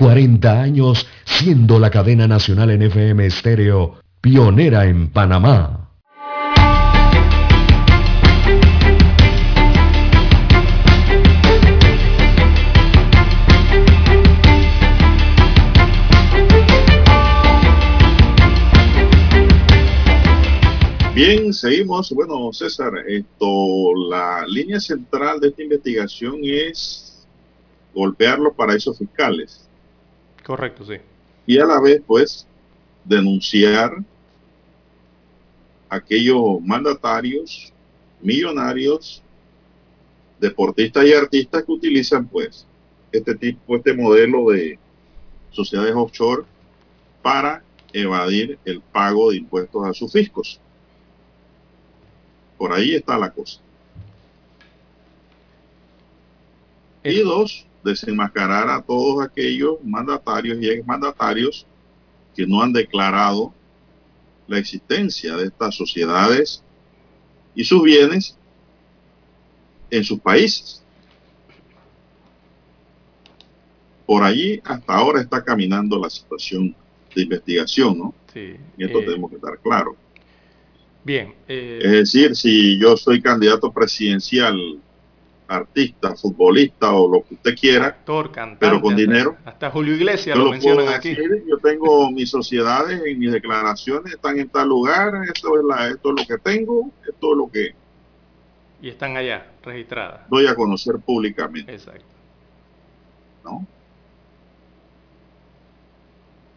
40 años siendo la cadena nacional en FM estéreo pionera en Panamá. Bien, seguimos. Bueno, César, esto, la línea central de esta investigación es golpear los paraísos fiscales. Correcto, sí. Y a la vez, pues, denunciar aquellos mandatarios, millonarios, deportistas y artistas que utilizan, pues, este tipo, este modelo de sociedades offshore para evadir el pago de impuestos a sus fiscos. Por ahí está la cosa. Y dos, desenmascarar a todos aquellos mandatarios y exmandatarios que no han declarado la existencia de estas sociedades y sus bienes en sus países. Por allí hasta ahora está caminando la situación de investigación, ¿no? Sí, y esto eh, tenemos que estar claro. Bien. Eh, es decir, si yo soy candidato presidencial artista, futbolista o lo que usted quiera, Actor, cantante, pero con dinero. Hasta Julio Iglesias Yo lo puedo mencionan aquí. decir, yo tengo mis sociedades en mis declaraciones, están en tal lugar, esto es, la, esto es lo que tengo, esto es lo que Y están allá, registradas. doy a conocer públicamente. Exacto. ¿no?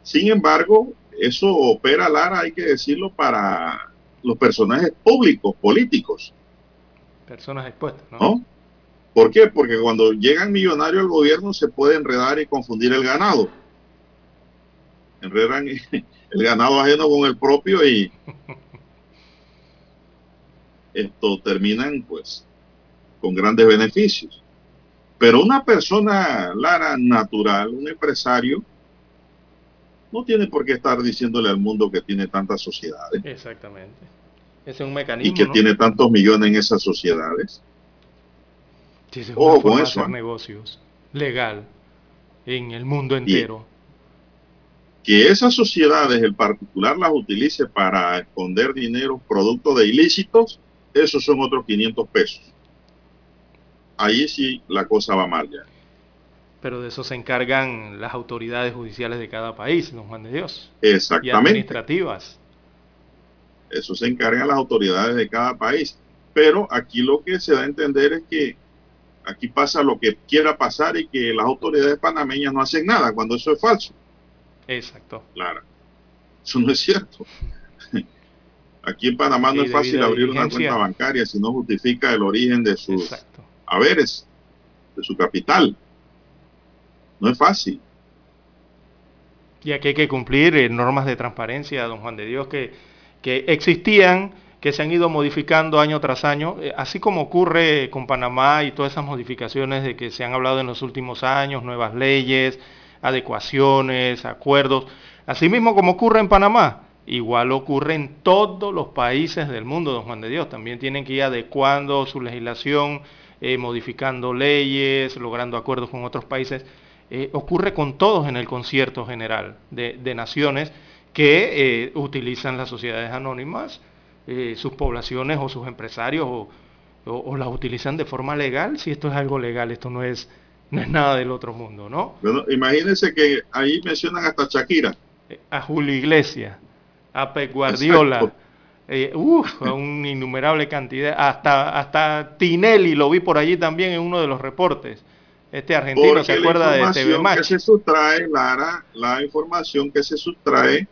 Sin embargo, eso opera, Lara, hay que decirlo, para los personajes públicos, políticos, Personas expuestas, ¿no? ¿no? ¿Por qué? Porque cuando llegan millonarios al gobierno se puede enredar y confundir el ganado. Enredan el ganado ajeno con el propio y esto terminan pues con grandes beneficios. Pero una persona, Lara, natural, un empresario, no tiene por qué estar diciéndole al mundo que tiene tantas sociedades Exactamente. Ese es un y mecanismo, que ¿no? tiene tantos millones en esas sociedades. Sí, es Ojo una con forma de eso, hacer ¿eh? negocios legal en el mundo entero. Que esas sociedades, el particular las utilice para esconder dinero producto de ilícitos, esos son otros 500 pesos. Ahí sí la cosa va mal ya. Pero de eso se encargan las autoridades judiciales de cada país, don Juan de Dios. Y Exactamente. administrativas. Eso se encargan las autoridades de cada país. Pero aquí lo que se da a entender es que aquí pasa lo que quiera pasar y que las autoridades panameñas no hacen nada cuando eso es falso. Exacto. Claro. Eso no es cierto. Aquí en Panamá no es fácil abrir una cuenta bancaria si no justifica el origen de sus Exacto. haberes, de su capital. No es fácil. Y aquí hay que cumplir eh, normas de transparencia, don Juan de Dios, que, que existían, que se han ido modificando año tras año, eh, así como ocurre con Panamá y todas esas modificaciones de que se han hablado en los últimos años, nuevas leyes, adecuaciones, acuerdos, así mismo como ocurre en Panamá, igual ocurre en todos los países del mundo, don Juan de Dios. También tienen que ir adecuando su legislación, eh, modificando leyes, logrando acuerdos con otros países. Eh, ocurre con todos en el concierto general de, de naciones que utilizan las sociedades anónimas, eh, sus poblaciones o sus empresarios o, o, o las utilizan de forma legal, si esto es algo legal, esto no es, no es nada del otro mundo, ¿no? Bueno, imagínense que ahí mencionan hasta Shakira. Eh, A Julio Iglesias, a Pep Guardiola, eh, uf, a una innumerable cantidad, hasta, hasta Tinelli lo vi por allí también en uno de los reportes. Este argentino Porque se acuerda de TV información que Match. se sustrae, Lara, la información que se sustrae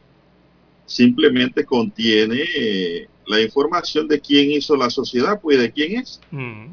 simplemente contiene eh, la información de quién hizo la sociedad, pues de quién es. Mm.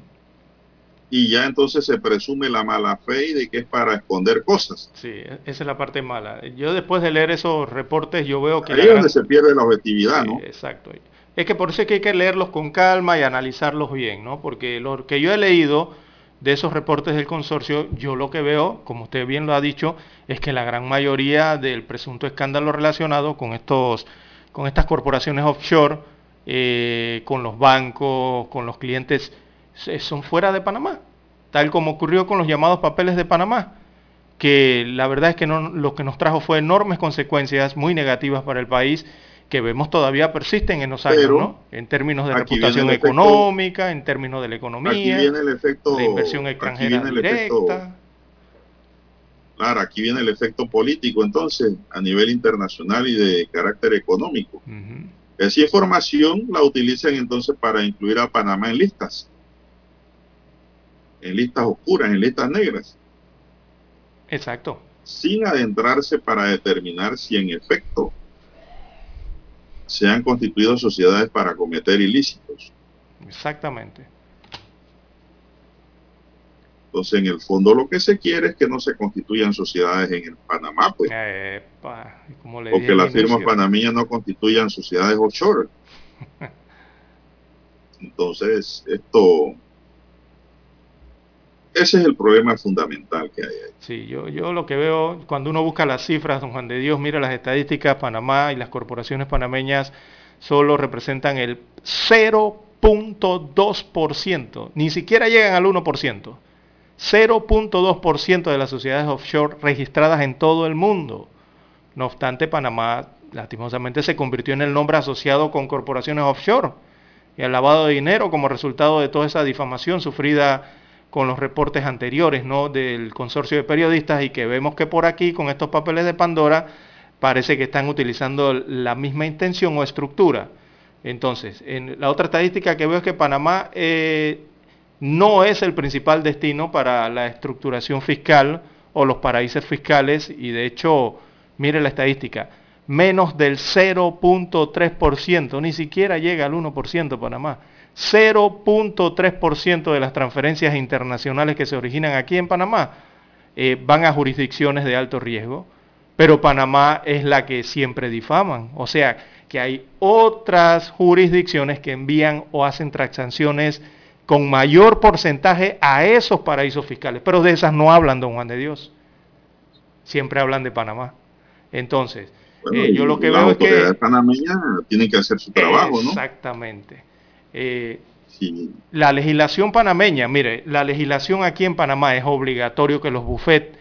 Y ya entonces se presume la mala fe y de que es para esconder cosas. Sí, e- esa es la parte mala. Yo después de leer esos reportes, yo veo que... Ahí es gran- donde se pierde la objetividad, Sí, ¿no? Exacto. Es que por eso es que hay que leerlos con calma y analizarlos bien, ¿no? Porque lo que yo he leído de esos reportes del consorcio, yo lo que veo, como usted bien lo ha dicho, es que la gran mayoría del presunto escándalo relacionado con estos, con estas corporaciones offshore, eh, con los bancos, con los clientes, son fuera de Panamá, tal como ocurrió con los llamados papeles de Panamá que la verdad es que no, lo que nos trajo fue enormes consecuencias muy negativas para el país que vemos todavía persisten en los años, Pero, ¿no? En términos de reputación efecto- económica, en términos de la Aquí economía, viene el efecto. la inversión aquí extranjera viene el efecto directa. Claro, aquí viene el efecto político entonces a nivel internacional y de carácter económico. Ujú. Esa información la utilizan entonces para incluir a Panamá en listas, en listas oscuras, en listas negras, Exacto. sin adentrarse para determinar si en efecto se han constituido sociedades para cometer ilícitos. Exactamente. Entonces, en el fondo lo que se quiere es que no se constituyan sociedades en el Panamá, pues, Epa, y como le o que las firmas panameñas no constituyan sociedades offshore. Entonces, esto, ese es el problema fundamental que hay ahí. Sí, yo, yo lo que veo, cuando uno busca las cifras, don Juan de Dios, mira las estadísticas, Panamá y las corporaciones panameñas solo representan el 0.2%, ni siquiera llegan al 1%. 0.2% de las sociedades offshore registradas en todo el mundo. No obstante, Panamá lastimosamente se convirtió en el nombre asociado con corporaciones offshore y al lavado de dinero como resultado de toda esa difamación sufrida con los reportes anteriores ¿no? del consorcio de periodistas y que vemos que por aquí, con estos papeles de Pandora, parece que están utilizando la misma intención o estructura. Entonces, en la otra estadística que veo es que Panamá eh, no es el principal destino para la estructuración fiscal o los paraísos fiscales y de hecho, mire la estadística, menos del 0.3%, ni siquiera llega al 1% Panamá. 0.3% de las transferencias internacionales que se originan aquí en Panamá eh, van a jurisdicciones de alto riesgo, pero Panamá es la que siempre difaman. O sea, que hay otras jurisdicciones que envían o hacen transacciones con mayor porcentaje a esos paraísos fiscales, pero de esas no hablan, don Juan de Dios. Siempre hablan de Panamá. Entonces, eh, yo lo que veo es que... panameña tienen que hacer su trabajo, ¿no? Exactamente. Eh, la legislación panameña, mire, la legislación aquí en Panamá es obligatorio que los bufetes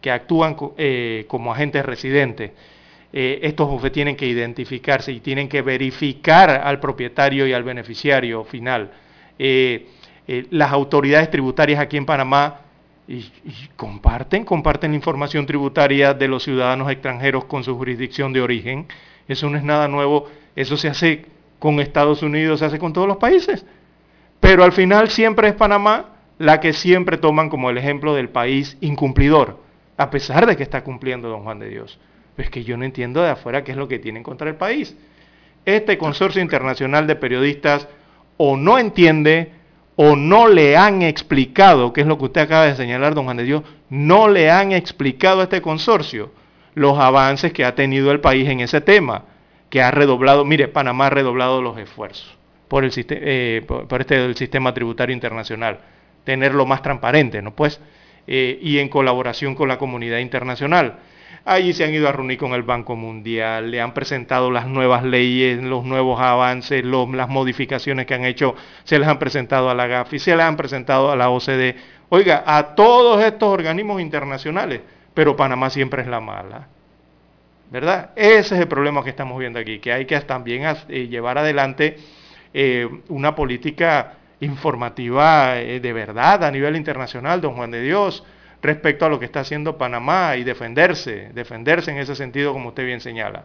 que actúan eh, como agentes residentes, eh, estos bufetes tienen que identificarse y tienen que verificar al propietario y al beneficiario final. Las autoridades tributarias aquí en Panamá y, comparten, comparten la información tributaria de los ciudadanos extranjeros con su jurisdicción de origen. Eso no es nada nuevo, eso se hace con Estados Unidos, se hace con todos los países. Pero al final siempre es Panamá la que siempre toman como el ejemplo del país incumplidor, a pesar de que está cumpliendo don Juan de Dios. Es que yo no entiendo de afuera qué es lo que tienen contra el país. Este consorcio internacional de periodistas o no entiende o no le han explicado, que es lo que usted acaba de señalar, don Juan de Dios, no le han explicado a este consorcio los avances que ha tenido el país en ese tema que ha redoblado, mire, Panamá ha redoblado los esfuerzos por, el, eh, por, este sistema tributario internacional, tenerlo más transparente, ¿no? Pues, eh, y en colaboración con la comunidad internacional. Allí se han ido a reunir con el Banco Mundial, le han presentado las nuevas leyes, los nuevos avances, las modificaciones que han hecho, se les han presentado a la GAFI, se les han presentado a la OCDE. Oiga, a todos estos organismos internacionales, pero Panamá siempre es la mala. ¿verdad? Ese es el problema que estamos viendo aquí, que hay que también eh, llevar adelante eh, una política informativa eh, de verdad a nivel internacional, don Juan de Dios, respecto a lo que está haciendo Panamá y defenderse, defenderse en ese sentido como usted bien señala.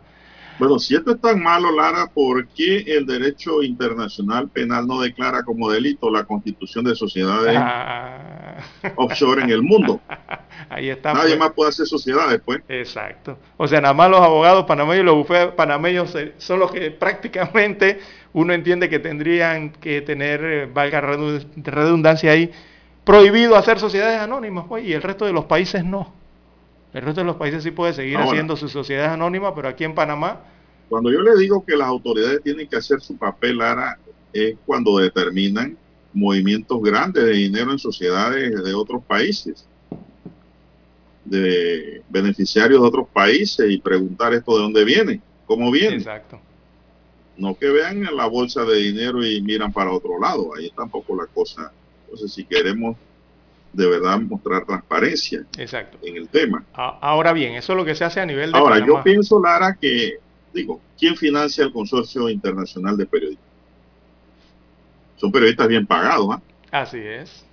Bueno, si esto es tan malo, Lara, ¿por qué el derecho internacional penal no declara como delito la constitución de sociedades ah. offshore en el mundo? Ahí está. Nadie pues. más puede hacer sociedades, pues. Exacto. O sea, nada más los abogados panameños y los bufetes panameños son los que prácticamente uno entiende que tendrían que tener, eh, valga redundancia ahí, prohibido hacer sociedades anónimas, pues, y el resto de los países no. El resto de los países sí puede seguir haciendo sus sociedades anónimas, pero aquí en Panamá... Cuando yo le digo que las autoridades tienen que hacer su papel, Lara, es cuando determinan movimientos grandes de dinero en sociedades de otros países, de beneficiarios de otros países y preguntar esto de dónde viene, cómo viene. Exacto. No que vean en la bolsa de dinero y miran para otro lado, ahí tampoco la cosa. Entonces, si queremos de verdad mostrar transparencia en el tema. Ahora bien, eso es lo que se hace a nivel de... Ahora, yo pienso, Lara, que, digo, ¿quién financia el Consorcio Internacional de Periodistas? Son periodistas bien pagados, ¿ah? Así es.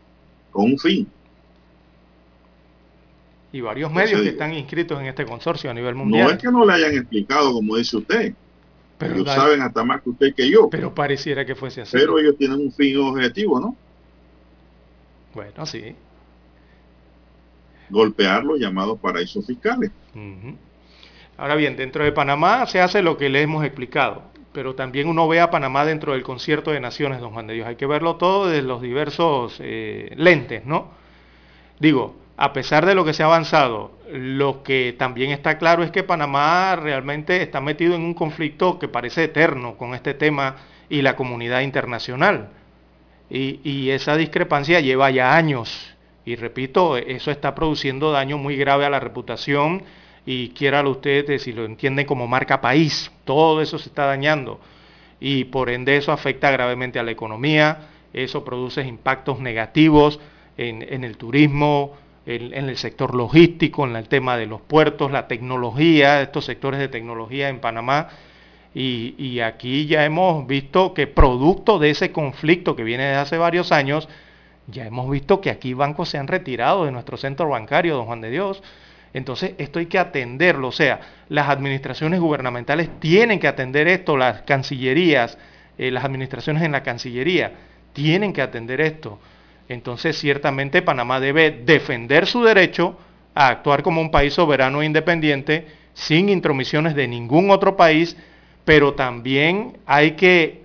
Con un fin. Y varios medios que están inscritos en este consorcio a nivel mundial. No es que no le hayan explicado, como dice usted. Pero ellos saben hasta más que usted que yo. Pero pareciera que fuese así. Pero ellos tienen un fin objetivo, ¿no? Bueno, sí golpear los llamados paraísos fiscales. Ahora bien, dentro de Panamá se hace lo que le hemos explicado, pero también uno ve a Panamá dentro del concierto de naciones, don Juan de Dios. Hay que verlo todo desde los diversos eh, lentes, ¿no? Digo, a pesar de lo que se ha avanzado, lo que también está claro es que Panamá realmente está metido en un conflicto que parece eterno con este tema y la comunidad internacional. Y, y esa discrepancia lleva ya años y repito, eso está produciendo daño muy grave a la reputación y quiera usted, si lo entienden como marca país, todo eso se está dañando. Y por ende eso afecta gravemente a la economía, eso produce impactos negativos en, el turismo, en, el sector logístico, en el tema de los puertos, la tecnología, estos sectores de tecnología en Panamá. Y, aquí ya hemos visto que producto de ese conflicto que viene desde hace varios años, Ya hemos visto que aquí bancos se han retirado de nuestro centro bancario, don Juan de Dios. Entonces, esto hay que atenderlo. O sea, las administraciones gubernamentales tienen que atender esto, las cancillerías, eh, las administraciones en la Cancillería tienen que atender esto. Entonces, ciertamente Panamá debe defender su derecho a actuar como un país soberano e independiente, sin intromisiones de ningún otro país, pero también hay que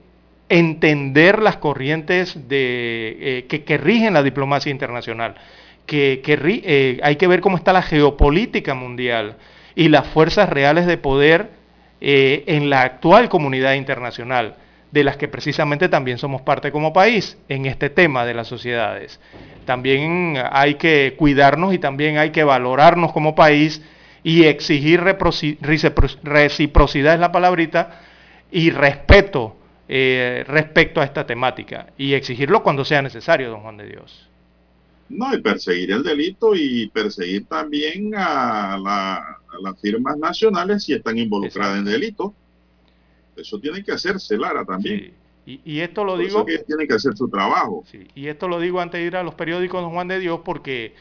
entender las corrientes eh, que, rigen la diplomacia internacional, que, eh, hay que ver cómo está la geopolítica mundial y las fuerzas reales de poder en la actual comunidad internacional de las que precisamente también somos parte como país en este tema de las sociedades. También hay que cuidarnos y también hay que valorarnos como país y exigir reciprocidad es la palabrita y respeto eh, respecto a esta temática y exigirlo cuando sea necesario, don Juan de Dios. No, y perseguir el delito y perseguir también a, las firmas nacionales si están involucradas en delito eso tiene que hacerse, Lara, también. Y, esto lo digo... que tiene que hacer su trabajo. Y esto lo digo antes de ir a los periódicos, don Juan de Dios, porque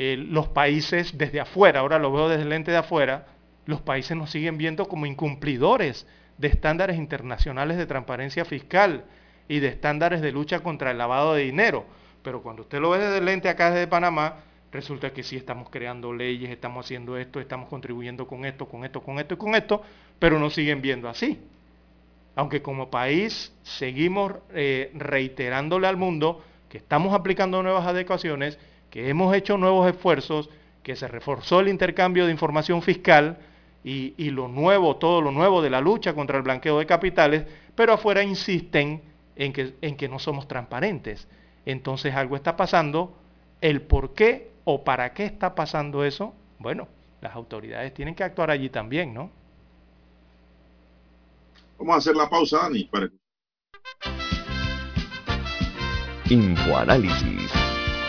eh, los países desde afuera, ahora lo veo desde el lente de afuera, los países nos siguen viendo como incumplidores de estándares internacionales de transparencia fiscal y de estándares de lucha contra el lavado de dinero. Pero cuando usted lo ve desde el lente acá desde Panamá, resulta que sí estamos creando leyes, estamos haciendo esto, estamos contribuyendo con esto, con esto, con esto y con esto, pero nos siguen viendo así aunque como país seguimos eh, reiterándole al mundo que estamos aplicando nuevas adecuaciones, que hemos hecho nuevos esfuerzos, que se reforzó el intercambio de información fiscal y, lo nuevo, todo lo nuevo de la lucha contra el blanqueo de capitales, pero afuera insisten en que, en que no somos transparentes. Entonces algo está pasando, el por qué o para qué está pasando eso, bueno, las autoridades tienen que actuar allí también, ¿no? Vamos a hacer la pausa, Dani. Para... Infoanálisis.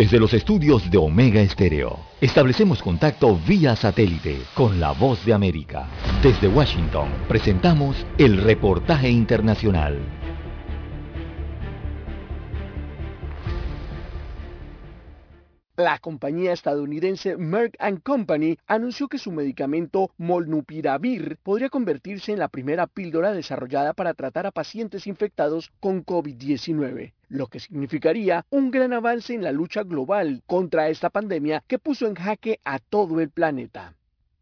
Desde los estudios de Omega Estéreo, establecemos contacto vía satélite con la voz de América. Desde Washington, presentamos el reportaje internacional. La compañía estadounidense Merck Company anunció que su medicamento Molnupiravir podría convertirse en la primera píldora desarrollada para tratar a pacientes infectados con COVID-19 lo que significaría un gran avance en la lucha global contra esta pandemia que puso en jaque a todo el planeta.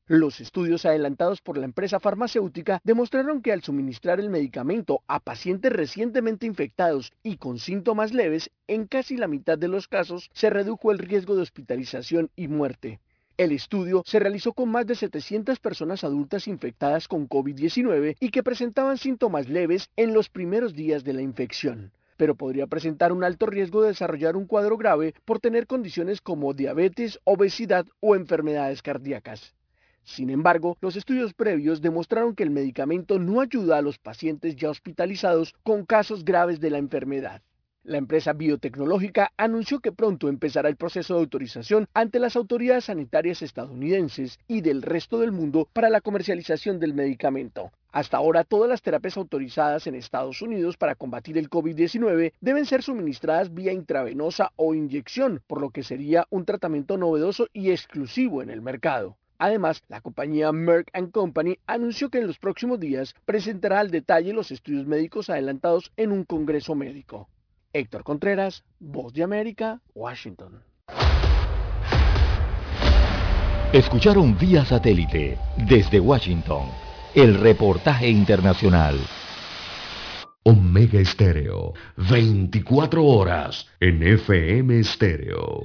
Los estudios adelantados por la empresa farmacéutica demostraron que al suministrar el medicamento a pacientes recientemente infectados y con síntomas leves, en casi la mitad de los casos se redujo el riesgo de hospitalización y muerte. El estudio se realizó con más de 700 personas adultas infectadas con COVID-19 y que presentaban síntomas leves en los primeros días de la infección pero podría presentar un alto riesgo de desarrollar un cuadro grave por tener condiciones como diabetes, obesidad o enfermedades cardíacas. Sin embargo, los estudios previos demostraron que el medicamento no ayuda a los pacientes ya hospitalizados con casos graves de la enfermedad. La empresa biotecnológica anunció que pronto empezará el proceso de autorización ante las autoridades sanitarias estadounidenses y del resto del mundo para la comercialización del medicamento. Hasta ahora, todas las terapias autorizadas en Estados Unidos para combatir el COVID-19 deben ser suministradas vía intravenosa o inyección, por lo que sería un tratamiento novedoso y exclusivo en el mercado. Además, la compañía Merck Company anunció que en los próximos días presentará al detalle los estudios médicos adelantados en un congreso médico. Héctor Contreras, Voz de América, Washington. Escucharon vía satélite desde Washington el reportaje internacional. Omega Estéreo, 24 horas en FM Estéreo.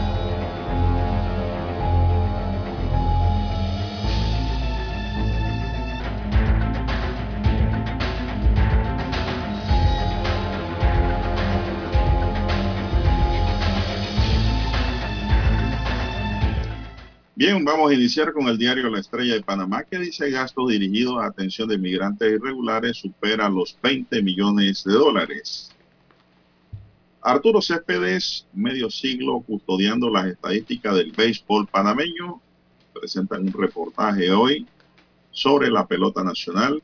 Bien, vamos a iniciar con el diario La Estrella de Panamá, que dice gastos dirigidos a atención de migrantes irregulares supera los 20 millones de dólares. Arturo Céspedes, medio siglo custodiando las estadísticas del béisbol panameño, presentan un reportaje hoy sobre la pelota nacional.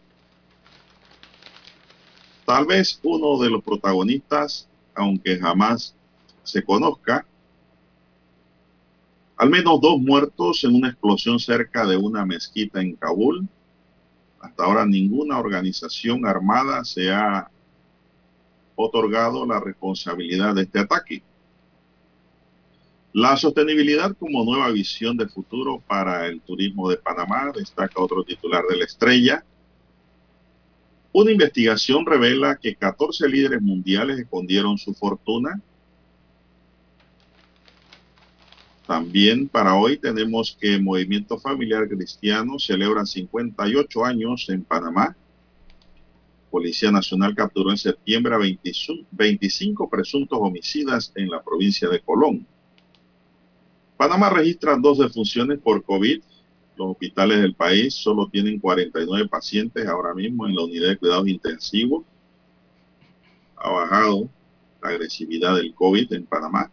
Tal vez uno de los protagonistas, aunque jamás se conozca, al menos dos muertos en una explosión cerca de una mezquita en Kabul. Hasta ahora ninguna organización armada se ha otorgado la responsabilidad de este ataque. La sostenibilidad como nueva visión de futuro para el turismo de Panamá, destaca otro titular de la estrella. Una investigación revela que 14 líderes mundiales escondieron su fortuna También para hoy tenemos que Movimiento Familiar Cristiano celebra 58 años en Panamá. Policía Nacional capturó en septiembre a 25 presuntos homicidas en la provincia de Colón. Panamá registra dos defunciones por COVID. Los hospitales del país solo tienen 49 pacientes ahora mismo en la unidad de cuidados intensivos. Ha bajado la agresividad del COVID en Panamá.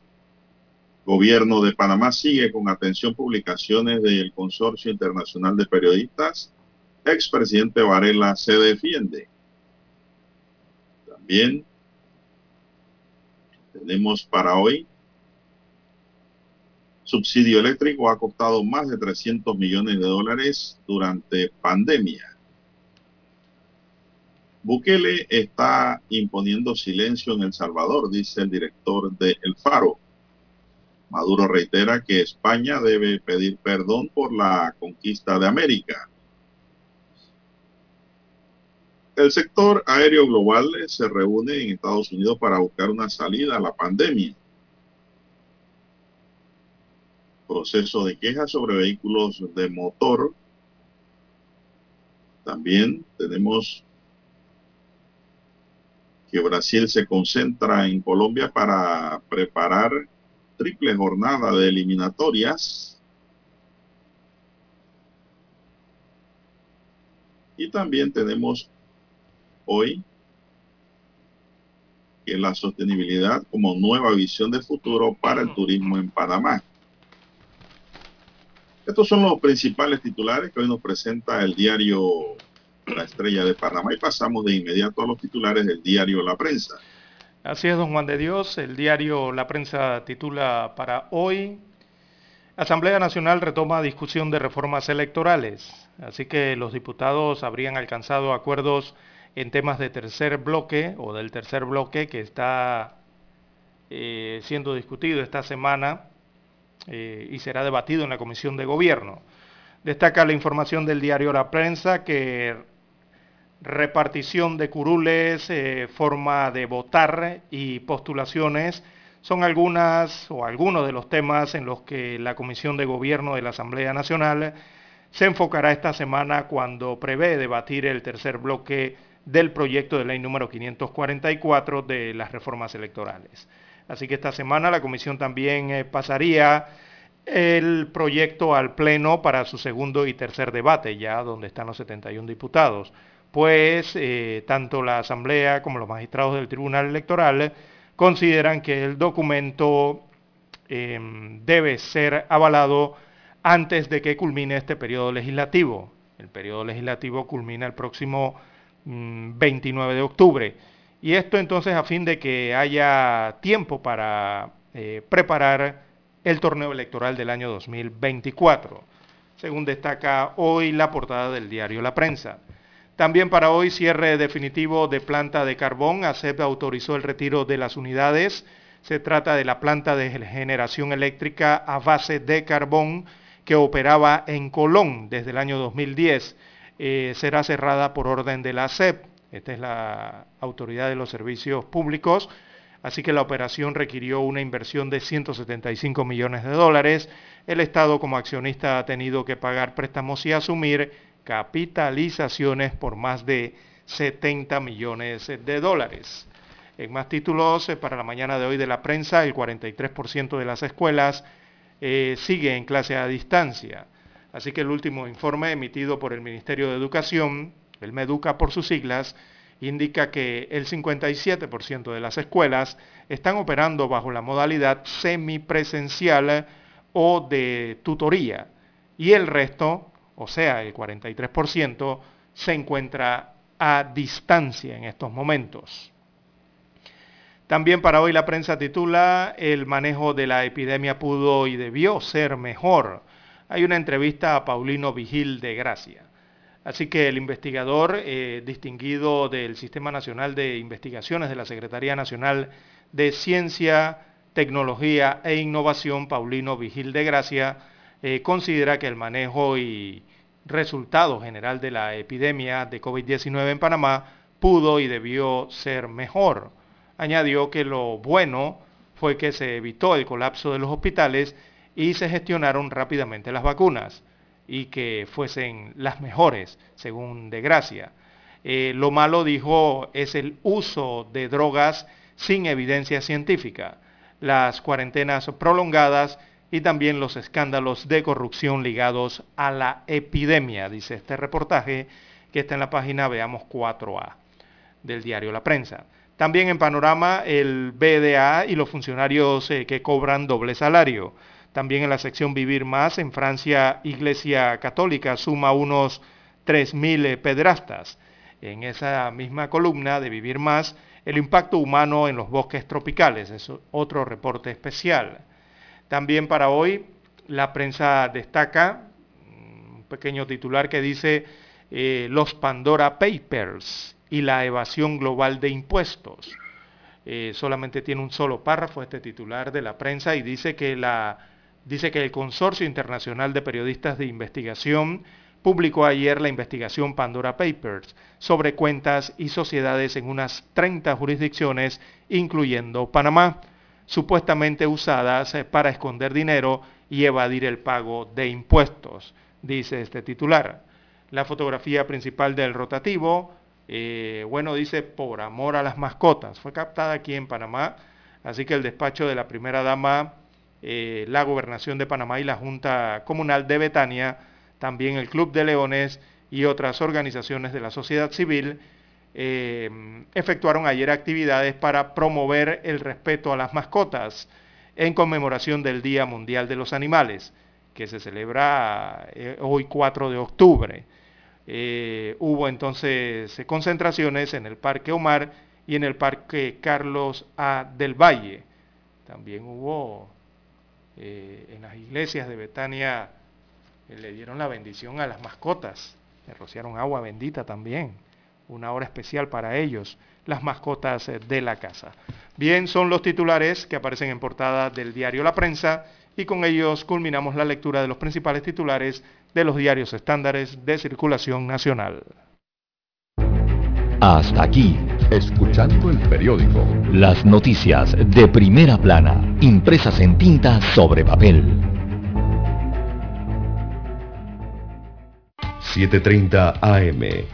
Gobierno de Panamá sigue con atención publicaciones del Consorcio Internacional de Periodistas. Expresidente Varela se defiende. También tenemos para hoy subsidio eléctrico ha costado más de 300 millones de dólares durante pandemia. Bukele está imponiendo silencio en El Salvador, dice el director de El Faro. Maduro reitera que España debe pedir perdón por la conquista de América. El sector aéreo global se reúne en Estados Unidos para buscar una salida a la pandemia. Proceso de quejas sobre vehículos de motor. También tenemos que Brasil se concentra en Colombia para preparar triple jornada de eliminatorias. Y también tenemos hoy que la sostenibilidad como nueva visión de futuro para el turismo en Panamá. Estos son los principales titulares que hoy nos presenta el diario La Estrella de Panamá y pasamos de inmediato a los titulares del diario La Prensa. Así es, don Juan de Dios. El diario La Prensa titula para hoy, Asamblea Nacional retoma discusión de reformas electorales. Así que los diputados habrían alcanzado acuerdos en temas de tercer bloque o del tercer bloque que está eh, siendo discutido esta semana eh, y será debatido en la Comisión de Gobierno. Destaca la información del diario La Prensa que repartición de curules, eh, forma de votar y postulaciones son algunas o algunos de los temas en los que la Comisión de Gobierno de la Asamblea Nacional se enfocará esta semana cuando prevé debatir el tercer bloque del proyecto de ley número 544 de las reformas electorales. Así que esta semana la Comisión también eh, pasaría el proyecto al Pleno para su segundo y tercer debate, ya donde están los 71 diputados pues eh, tanto la Asamblea como los magistrados del Tribunal Electoral consideran que el documento em, debe ser avalado antes de que culmine este periodo legislativo. El periodo legislativo culmina el próximo 29 mm, de octubre. Y esto entonces a fin de que haya tiempo para eh, preparar el torneo electoral del año 2024, según destaca hoy la portada del diario La Prensa. También para hoy cierre definitivo de planta de carbón. ACEP autorizó el retiro de las unidades. Se trata de la planta de generación eléctrica a base de carbón que operaba en Colón desde el año 2010. Eh, será cerrada por orden de la SEP. Esta es la Autoridad de los Servicios Públicos. Así que la operación requirió una inversión de 175 millones de dólares. El Estado como accionista ha tenido que pagar préstamos y asumir capitalizaciones por más de 70 millones de dólares. En más títulos, eh, para la mañana de hoy de la prensa, el 43% de las escuelas eh, sigue en clase a distancia. Así que el último informe emitido por el Ministerio de Educación, el MEDUCA por sus siglas, indica que el 57% de las escuelas están operando bajo la modalidad semipresencial o de tutoría y el resto, o sea, el 43%, se encuentra a distancia en estos momentos. También para hoy la prensa titula El manejo de la epidemia pudo y debió ser mejor. Hay una entrevista a Paulino Vigil de Gracia. Así que el investigador eh, distinguido del Sistema Nacional de Investigaciones de la Secretaría Nacional de Ciencia, Tecnología e Innovación, Paulino Vigil de Gracia, eh, considera que el manejo y resultado general de la epidemia de COVID-19 en Panamá pudo y debió ser mejor añadió que lo bueno fue que se evitó el colapso de los hospitales y se gestionaron rápidamente las vacunas y que fuesen las mejores, según De Gracia. Eh, lo malo, dijo, es el uso de drogas sin evidencia científica, las cuarentenas prolongadas y también los escándalos de corrupción ligados a la epidemia, dice este reportaje que está en la página Veamos 4A del diario La Prensa. También en panorama el BDA y los funcionarios eh, que cobran doble salario. También en la sección Vivir Más, en Francia, Iglesia Católica suma unos 3.000 eh, pedrastas. En esa misma columna de Vivir Más, el impacto humano en los bosques tropicales, es otro reporte especial. También para hoy, la prensa destaca un pequeño titular que dice eh, los Pandora Papers y la evasión global de impuestos. Eh, solamente tiene un solo párrafo este titular de la prensa y dice que, la, dice que el Consorcio Internacional de Periodistas de Investigación publicó ayer la investigación Pandora Papers sobre cuentas y sociedades en unas 30 jurisdicciones, incluyendo Panamá, supuestamente usadas eh, para esconder dinero y evadir el pago de impuestos, dice este titular. La fotografía principal del rotativo eh, bueno, dice por amor a las mascotas. Fue captada aquí en Panamá, así que el despacho de la primera dama, eh, la gobernación de Panamá y la Junta Comunal de Betania, también el Club de Leones y otras organizaciones de la sociedad civil, eh, efectuaron ayer actividades para promover el respeto a las mascotas en conmemoración del Día Mundial de los Animales, que se celebra hoy 4 de octubre. Eh, hubo entonces eh, concentraciones en el Parque Omar y en el Parque Carlos A. del Valle. También hubo eh, en las iglesias de Betania, le dieron la bendición a las mascotas, le rociaron agua bendita también, una hora especial para ellos, las mascotas de la casa. Bien, son los titulares que aparecen en portada del diario La Prensa y con ellos culminamos la lectura de los principales titulares de los diarios estándares de circulación nacional. Hasta aquí, escuchando el periódico. Las noticias de primera plana, impresas en tinta sobre papel. 7.30 AM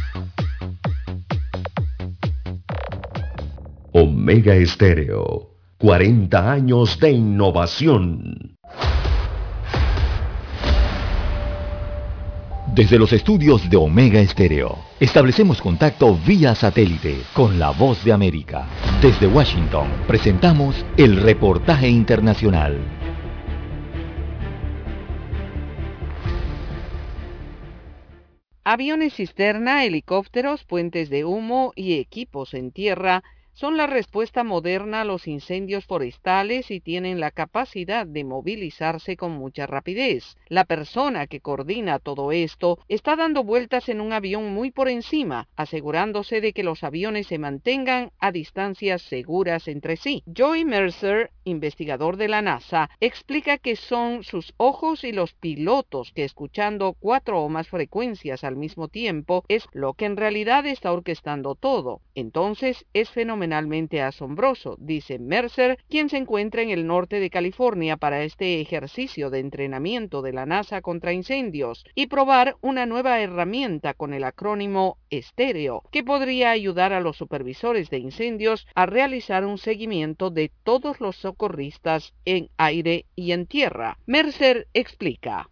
Omega Stereo, 40 años de innovación. Desde los estudios de Omega Estéreo, establecemos contacto vía satélite con la voz de América. Desde Washington, presentamos el reportaje internacional. Aviones cisterna, helicópteros, puentes de humo y equipos en tierra son la respuesta moderna a los incendios forestales y tienen la capacidad de movilizarse con mucha rapidez. La persona que coordina todo esto está dando vueltas en un avión muy por encima, asegurándose de que los aviones se mantengan a distancias seguras entre sí. Joey Mercer, investigador de la NASA, explica que son sus ojos y los pilotos que escuchando cuatro o más frecuencias al mismo tiempo es lo que en realidad está orquestando todo. Entonces es fenomenal asombroso, dice Mercer, quien se encuentra en el norte de California para este ejercicio de entrenamiento de la NASA contra incendios y probar una nueva herramienta con el acrónimo estéreo, que podría ayudar a los supervisores de incendios a realizar un seguimiento de todos los socorristas en aire y en tierra. Mercer explica.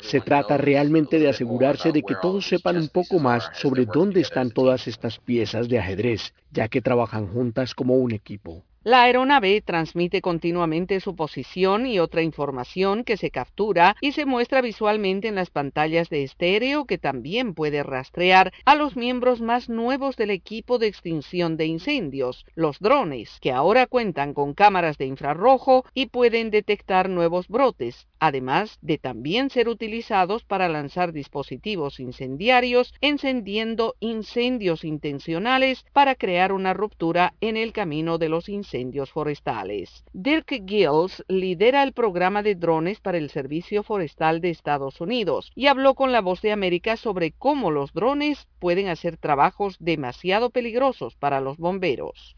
Se trata realmente de asegurarse de que todos sepan un poco más sobre dónde están todas estas piezas de ajedrez, ya que trabajan juntas como un equipo. La aeronave transmite continuamente su posición y otra información que se captura y se muestra visualmente en las pantallas de estéreo que también puede rastrear a los miembros más nuevos del equipo de extinción de incendios, los drones, que ahora cuentan con cámaras de infrarrojo y pueden detectar nuevos brotes, además de también ser utilizados para lanzar dispositivos incendiarios encendiendo incendios intencionales para crear una ruptura en el camino de los incendios incendios forestales. Dirk Gills lidera el programa de drones para el Servicio Forestal de Estados Unidos y habló con la voz de América sobre cómo los drones pueden hacer trabajos demasiado peligrosos para los bomberos.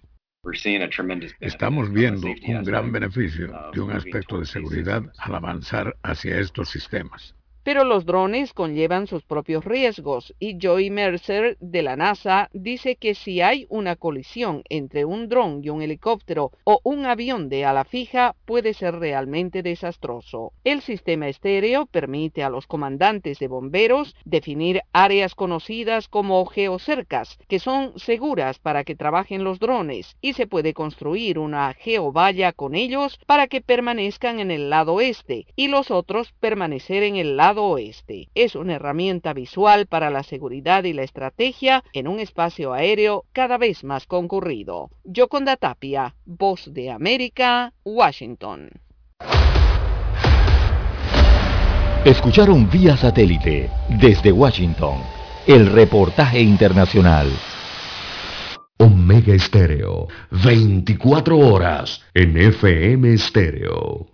Estamos viendo un gran beneficio de un aspecto de seguridad al avanzar hacia estos sistemas. Pero los drones conllevan sus propios riesgos y Joey Mercer de la NASA dice que si hay una colisión entre un dron y un helicóptero o un avión de ala fija puede ser realmente desastroso. El sistema estéreo permite a los comandantes de bomberos definir áreas conocidas como geocercas, que son seguras para que trabajen los drones y se puede construir una geovalla con ellos para que permanezcan en el lado este y los otros permanecer en el lado oeste. Es una herramienta visual para la seguridad y la estrategia en un espacio aéreo cada vez más concurrido. Yoconda Tapia, Voz de América, Washington. Escucharon vía satélite desde Washington el reportaje internacional. Omega Estéreo, 24 horas en FM Estéreo.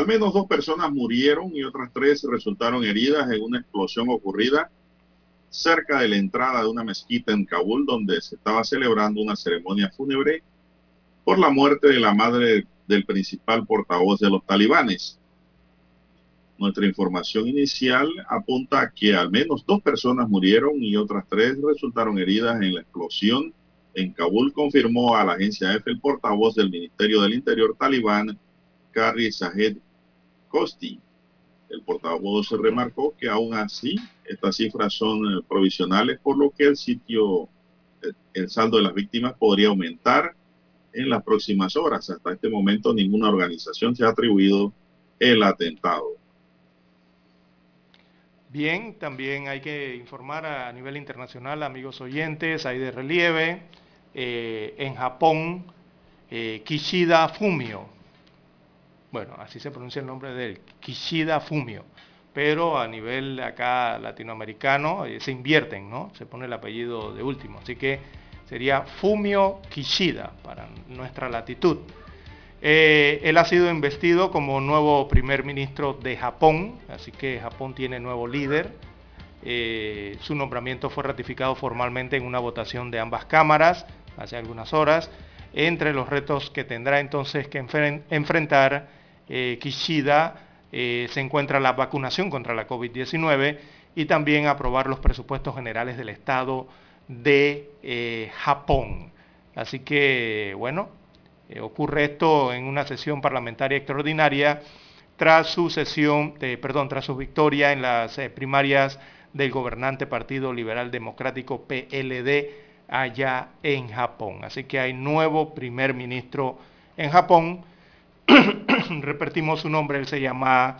Al menos dos personas murieron y otras tres resultaron heridas en una explosión ocurrida cerca de la entrada de una mezquita en Kabul donde se estaba celebrando una ceremonia fúnebre por la muerte de la madre del principal portavoz de los talibanes. Nuestra información inicial apunta a que al menos dos personas murieron y otras tres resultaron heridas en la explosión en Kabul, confirmó a la agencia EFE el portavoz del Ministerio del Interior talibán, Kari Sahed Costi. El portavoz remarcó que aún así estas cifras son eh, provisionales, por lo que el sitio, el saldo de las víctimas podría aumentar en las próximas horas. Hasta este momento ninguna organización se ha atribuido el atentado. Bien, también hay que informar a nivel internacional, amigos oyentes, hay de relieve, eh, en Japón, eh, Kishida Fumio, bueno, así se pronuncia el nombre de él, Kishida Fumio, pero a nivel acá latinoamericano eh, se invierten, ¿no? Se pone el apellido de último, así que sería Fumio Kishida para nuestra latitud. Eh, él ha sido investido como nuevo primer ministro de Japón, así que Japón tiene nuevo líder. Eh, su nombramiento fue ratificado formalmente en una votación de ambas cámaras hace algunas horas. Entre los retos que tendrá entonces que enfrentar eh, Kishida se encuentra la vacunación contra la COVID-19 y también aprobar los presupuestos generales del Estado de Japón. Así que, bueno, eh, ocurre esto en una sesión parlamentaria extraordinaria tras su sesión, perdón, tras su victoria en las eh, primarias del gobernante Partido Liberal Democrático PLD allá en Japón. Así que hay nuevo primer ministro en Japón. Repetimos su nombre, él se llama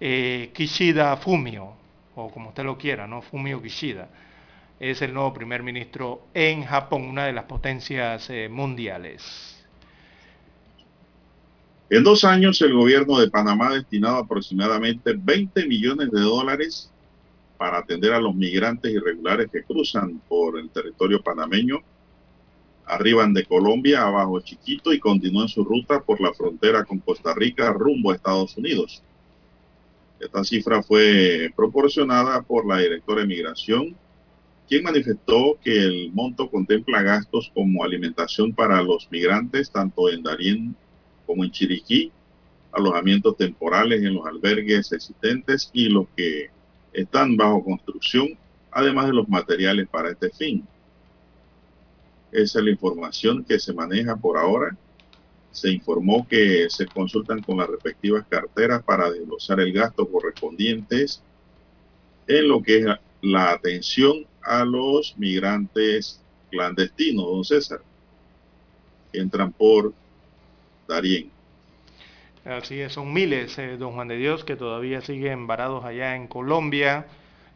eh, Kishida Fumio, o como usted lo quiera, ¿no? Fumio Kishida. Es el nuevo primer ministro en Japón, una de las potencias mundiales. En dos años, el gobierno de Panamá ha destinado aproximadamente 20 millones de dólares para atender a los migrantes irregulares que cruzan por el territorio panameño, arriban de Colombia, abajo Chiquito y continúan su ruta por la frontera con Costa Rica rumbo a Estados Unidos. Esta cifra fue proporcionada por la directora de Migración, quien manifestó que el monto contempla gastos como alimentación para los migrantes, tanto en Darién como en Chiriquí, alojamientos temporales en los albergues existentes y los que están bajo construcción, además de los materiales para este fin. Esa es la información que se maneja por ahora. Se informó que se consultan con las respectivas carteras para desglosar el gasto correspondiente en lo que es la atención a los migrantes clandestinos, don César, que entran por Darien. Así es, son miles, eh, don Juan de Dios, que todavía siguen varados allá en Colombia.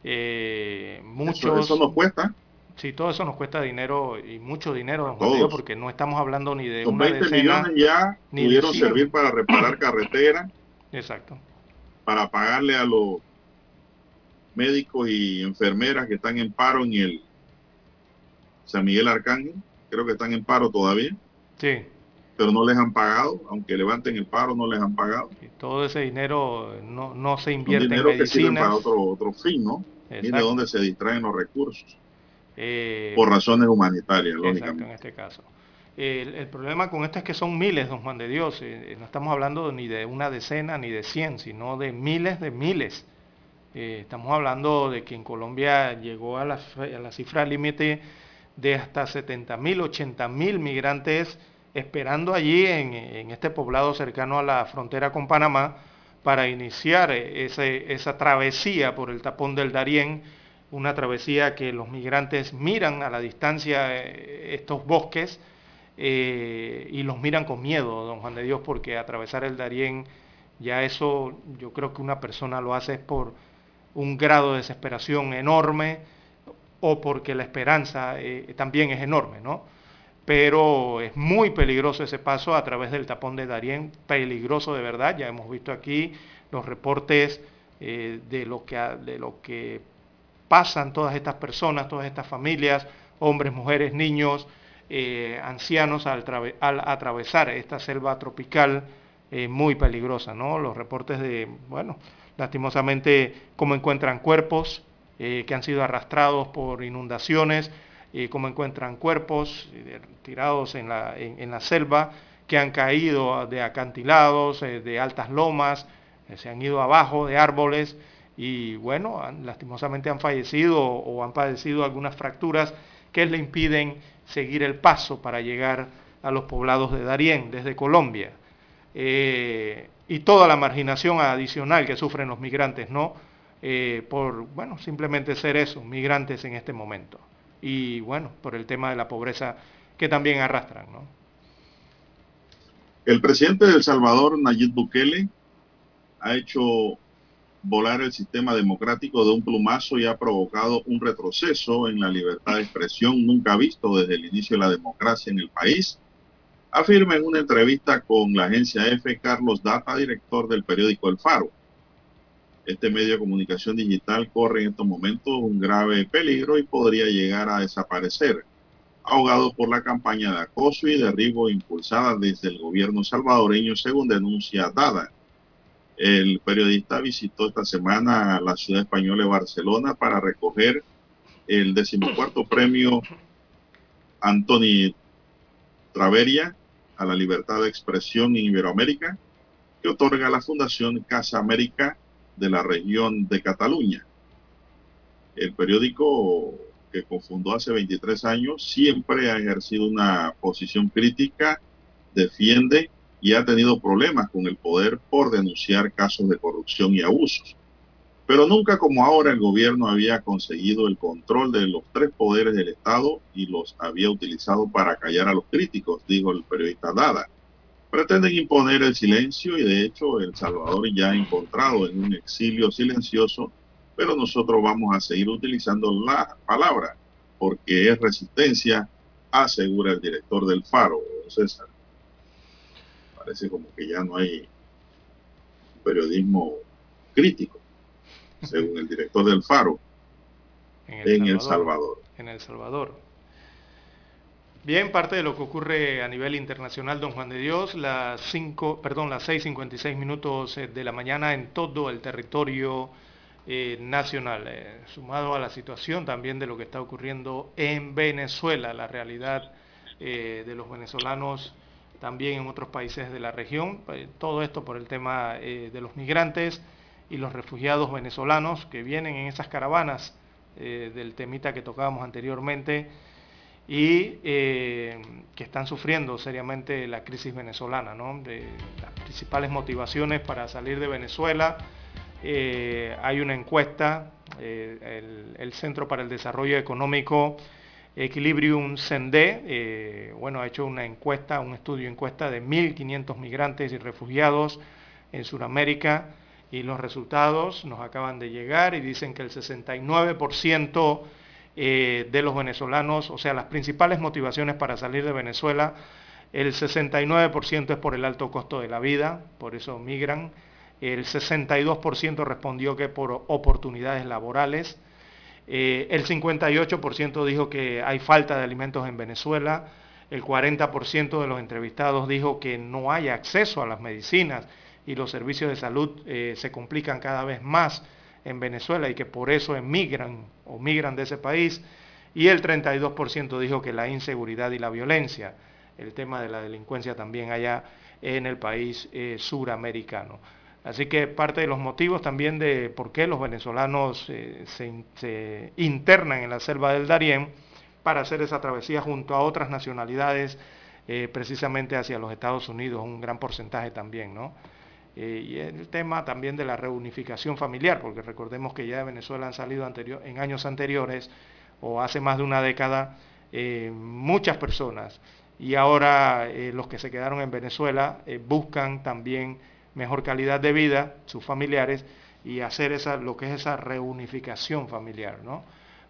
Eh, muchos, eso, nos cuesta. Sí, todo eso nos cuesta dinero y mucho dinero, don Juan porque no estamos hablando ni de una 20 millones ya pudieron servir para reparar carretera. Exacto. Para pagarle a los médicos y enfermeras que están en paro en el San Miguel Arcángel. Creo que están en paro todavía. Sí pero no les han pagado, aunque levanten el paro, no les han pagado. Y todo ese dinero no, no se invierte dinero en medicinas. que sirve para otro, otro fin, ¿no? Y de dónde se distraen los recursos. Eh, por razones humanitarias, lógicamente. en este caso. El, el, problema con esto es que son miles, don Juan de Dios. Eh, no estamos hablando ni de una decena ni de cien, sino de miles de miles. Eh, estamos hablando de que en Colombia llegó a la, a la cifra límite de hasta 70 mil, 80 mil migrantes esperando allí en, este poblado cercano a la frontera con Panamá para iniciar esa travesía por el tapón del Darién, una travesía que los migrantes miran a la distancia eh, estos bosques eh, y los miran con miedo, don Juan de Dios, porque atravesar el Darién, ya eso yo creo que una persona lo hace por un grado de desesperación enorme o porque la esperanza eh, también es enorme, ¿no? pero es muy peligroso ese paso a través del tapón de Darién, peligroso de verdad, ya hemos visto aquí los reportes de, lo que, de lo que pasan todas estas personas, todas estas familias, hombres, mujeres, niños, eh, ancianos al, atravesar esta selva tropical eh, muy peligrosa, ¿no? Los reportes de, bueno, lastimosamente cómo encuentran cuerpos que han sido arrastrados por inundaciones, cómo encuentran cuerpos eh, tirados en la, en, la, selva que han caído de acantilados, eh, de altas lomas, eh, se han ido abajo de árboles y bueno, lastimosamente han fallecido o, han padecido algunas fracturas que le impiden seguir el paso para llegar a los poblados de Darién desde Colombia. eh, y toda la marginación adicional que sufren los migrantes, ¿no? Eh, por, bueno, simplemente ser eso, migrantes en este momento. Y bueno, por el tema de la pobreza que también arrastran, ¿no? El presidente de El Salvador, Nayib Bukele, ha hecho volar el sistema democrático de un plumazo y ha provocado un retroceso en la libertad de expresión nunca visto desde el inicio de la democracia en el país, afirma en una entrevista con la agencia EFE Carlos Data, director del periódico El Faro. Este medio de comunicación digital corre en estos momentos un grave peligro y podría llegar a desaparecer, ahogado por la campaña de acoso y derribo impulsada desde el gobierno salvadoreño, según denuncia Dada. El periodista visitó esta semana la ciudad española de Barcelona para recoger el decimocuarto premio Antoni Traveria a la libertad de expresión en Iberoamérica que otorga la Fundación Casa América de la región de Cataluña. El periódico que confundó hace 23 años siempre ha ejercido una posición crítica, defiende y ha tenido problemas con el poder por denunciar casos de corrupción y abusos. Pero nunca como ahora el gobierno había conseguido el control de los tres poderes del Estado y los había utilizado para callar a los críticos, dijo el periodista Dada. Pretenden imponer el silencio y de hecho El Salvador ya ha encontrado en un exilio silencioso, pero nosotros vamos a seguir utilizando la palabra porque es resistencia, asegura el director del Faro, César parece como que ya no hay periodismo crítico, según el director del Faro, en El, Salvador, En El Salvador. Bien, parte de lo que ocurre a nivel internacional, don Juan de Dios, las 5, perdón, las 6.56 minutos eh, de la mañana en todo el territorio eh, nacional, eh, sumado a la situación también de lo que está ocurriendo en Venezuela, la realidad de los venezolanos también en otros países de la región. Eh, todo esto por el tema eh, de los migrantes y los refugiados venezolanos que vienen en esas caravanas eh, del temita que tocábamos anteriormente y que están sufriendo seriamente la crisis venezolana. De las principales motivaciones para salir de Venezuela, hay una encuesta, el Centro para el Desarrollo Económico Equilibrium Sende, eh, bueno, ha hecho una encuesta, un estudio encuesta de 1.500 migrantes y refugiados en Sudamérica y los resultados nos acaban de llegar y dicen que el 69% eh, de los venezolanos, o sea, las principales motivaciones para salir de Venezuela, el 69% es por el alto costo de la vida, por eso migran, el 62% respondió que por oportunidades laborales, eh, el 58% dijo que hay falta de alimentos en Venezuela. El 40% de los entrevistados dijo que no hay acceso a las medicinas y los servicios de salud eh, se complican cada vez más en Venezuela y que por eso emigran o migran de ese país. Y el 32% dijo que la inseguridad y la violencia, el tema de la delincuencia también allá en el país eh, suramericano. Así que parte de los motivos también de por qué los venezolanos eh, se, internan en la selva del Darién para hacer esa travesía junto a otras nacionalidades, eh, precisamente hacia los Estados Unidos, un gran porcentaje también, ¿no? Eh, y el tema también de la reunificación familiar, porque recordemos que ya de Venezuela han salido en años anteriores o hace más de una década muchas personas y ahora los que se quedaron en Venezuela buscan también mejor calidad de vida, sus familiares, y hacer esa, lo que es esa reunificación familiar, ¿no?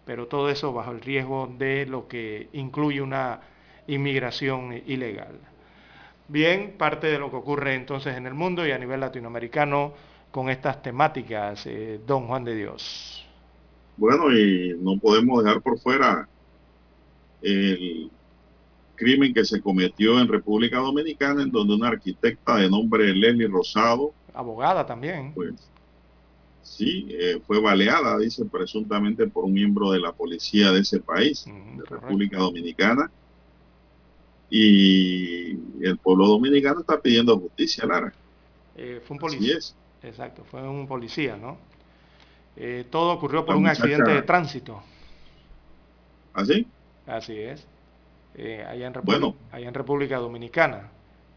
Pero todo eso bajo el riesgo de lo que incluye una inmigración ilegal. Bien, parte de lo que ocurre entonces en el mundo y a nivel latinoamericano con estas temáticas, eh, don Juan de Dios. Bueno, y no podemos dejar por fuera el crimen que se cometió en República Dominicana, en donde una arquitecta de nombre Leslie Rosado, abogada también, pues sí, eh, fue baleada, dice presuntamente por un miembro de la policía de ese país, de República Dominicana. Y el pueblo dominicano está pidiendo justicia, Lara. Eh, fue un policía. Exacto, fue un policía, ¿no? Eh, todo ocurrió por un accidente de tránsito. ¿Así? ¿Ah, Así es. Eh, allá, en allá, en República Dominicana.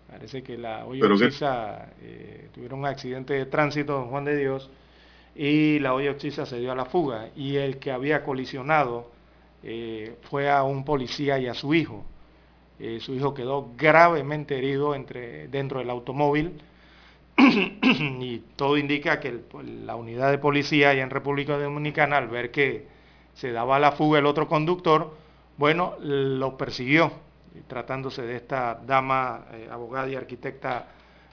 Parece que la olla Oxisa eh, tuvieron un accidente de tránsito en Juan de Dios y la olla Oxisa se dio a la fuga y el que había colisionado eh, fue a un policía y a su hijo. Su hijo quedó gravemente herido entre, dentro del automóvil y todo indica que la unidad de policía allá en República Dominicana, al ver que se daba a la fuga el otro conductor, bueno, lo persiguió, tratándose de esta dama, eh, abogada y arquitecta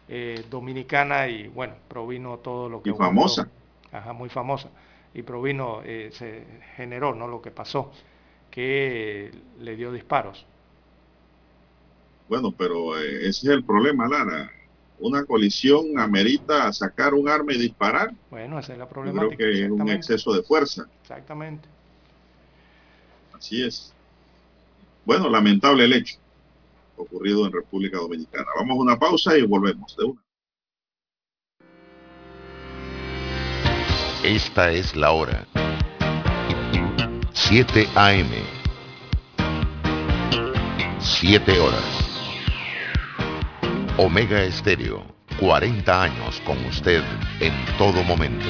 eh, dominicana, y bueno, provino todo lo que... Y famosa. Ajá, muy famosa. Y provino, eh, se generó, ¿no? Lo que pasó, que le dio disparos. Bueno, pero ese es el problema, Lara. Una colisión amerita sacar un arma y disparar. Bueno, esa es la problemática. creo que es un exceso de fuerza. Exactamente. Así es. Bueno, lamentable el hecho ocurrido en República Dominicana. Vamos a una pausa y volvemos de una. Esta es la hora. 7 AM. 7 horas. Omega Estéreo, 40 años con usted en todo momento.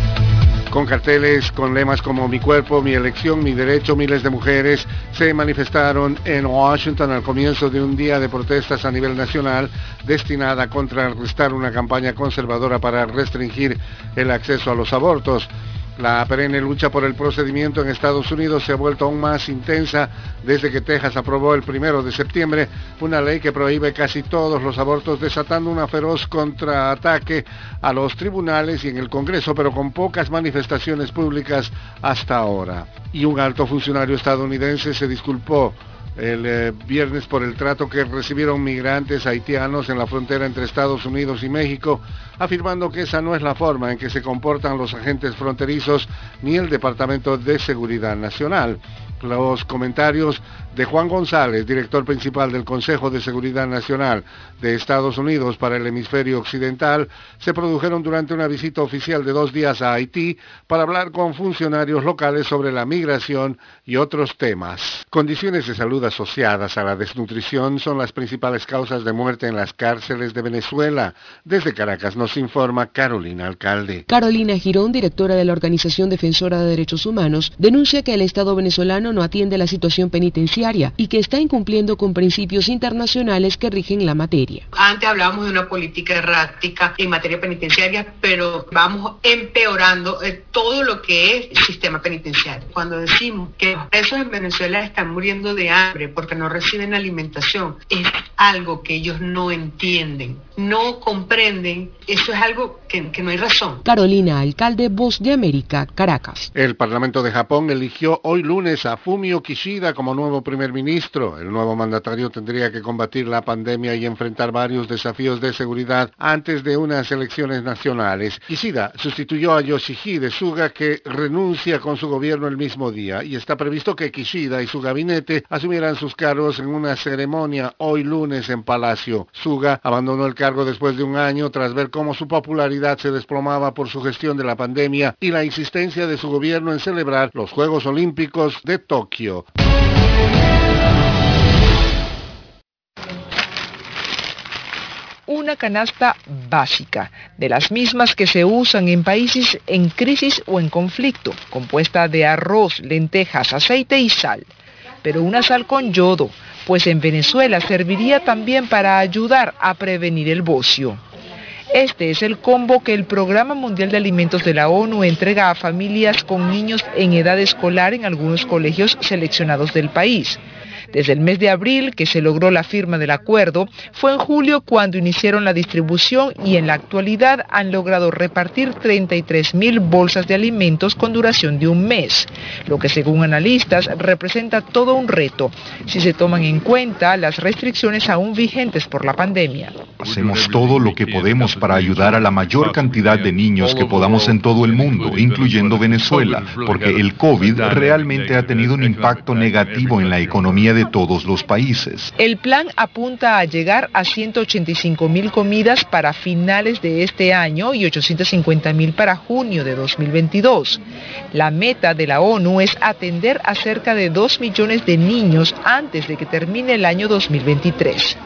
con carteles con lemas como mi cuerpo, mi elección, mi derecho, miles de mujeres se manifestaron en Washington al comienzo de un día de protestas a nivel nacional destinada a contrarrestar una campaña conservadora para restringir el acceso a los abortos. La perenne lucha por el procedimiento en Estados Unidos se ha vuelto aún más intensa desde que Texas aprobó el primero de septiembre una ley que prohíbe casi todos los abortos, desatando una feroz contraataque a los tribunales y en el Congreso, pero con pocas manifestaciones públicas hasta ahora. Y un alto funcionario estadounidense se disculpó el eh, viernes por el trato que recibieron migrantes haitianos en la frontera entre Estados Unidos y México, afirmando que esa no es la forma en que se comportan los agentes fronterizos ni el Departamento de Seguridad Nacional. Los comentarios de Juan González, director principal del Consejo de Seguridad Nacional de Estados Unidos para el hemisferio occidental, se produjeron durante una visita oficial de dos días a Haití para hablar con funcionarios locales sobre la migración y otros temas. Condiciones de salud asociadas a la desnutrición son las principales causas de muerte en las cárceles de Venezuela. Desde Caracas nos informa Carolina Alcalde. Carolina Girón, directora de la Organización Defensora de Derechos Humanos, denuncia que el Estado venezolano no atiende la situación penitenciaria y que está incumpliendo con principios internacionales que rigen la materia. Antes hablábamos de una política errática en materia penitenciaria, pero vamos empeorando eh, todo lo que es el sistema penitenciario. Cuando decimos que los presos en Venezuela están muriendo de hambre porque no reciben alimentación, es algo que ellos no entienden, no comprenden. Eso es algo que, que no hay razón. Carolina, alcalde Voz de América, Caracas. El Parlamento de Japón eligió hoy lunes a Fumio Kishida como nuevo primer ministro. El nuevo mandatario tendría que combatir la pandemia y enfrentar varios desafíos de seguridad antes de unas elecciones nacionales. Kishida sustituyó a Yoshihide Suga que renuncia con su gobierno el mismo día y está previsto que Kishida y su gabinete asumieran sus cargos en una ceremonia hoy lunes en Palacio. Suga abandonó el cargo después de un año tras ver cómo su popularidad se desplomaba por su gestión de la pandemia y la insistencia de su gobierno en celebrar los Juegos Olímpicos de Tokio. Una canasta básica, de las mismas que se usan en países en crisis o en conflicto, compuesta de arroz, lentejas, aceite y sal. Pero una sal con yodo, pues en Venezuela serviría también para ayudar a prevenir el bocio. Este es el combo que el Programa Mundial de Alimentos de la ONU entrega a familias con niños en edad escolar en algunos colegios seleccionados del país. Desde el mes de abril que se logró la firma del acuerdo, fue en julio cuando iniciaron la distribución y en la actualidad han logrado repartir 33 mil bolsas de alimentos con duración de un mes, lo que según analistas representa todo un reto si se toman en cuenta las restricciones aún vigentes por la pandemia. Hacemos todo lo que podemos para ayudar a la mayor cantidad de niños que podamos en todo el mundo, incluyendo Venezuela, porque el COVID realmente ha tenido un impacto negativo en la economía de todos los países. El plan apunta a llegar a 185 mil comidas para finales de este año y 850 mil para junio de 2022. La meta de la ONU es atender a cerca de 2 millones de niños antes de que termine el año 2023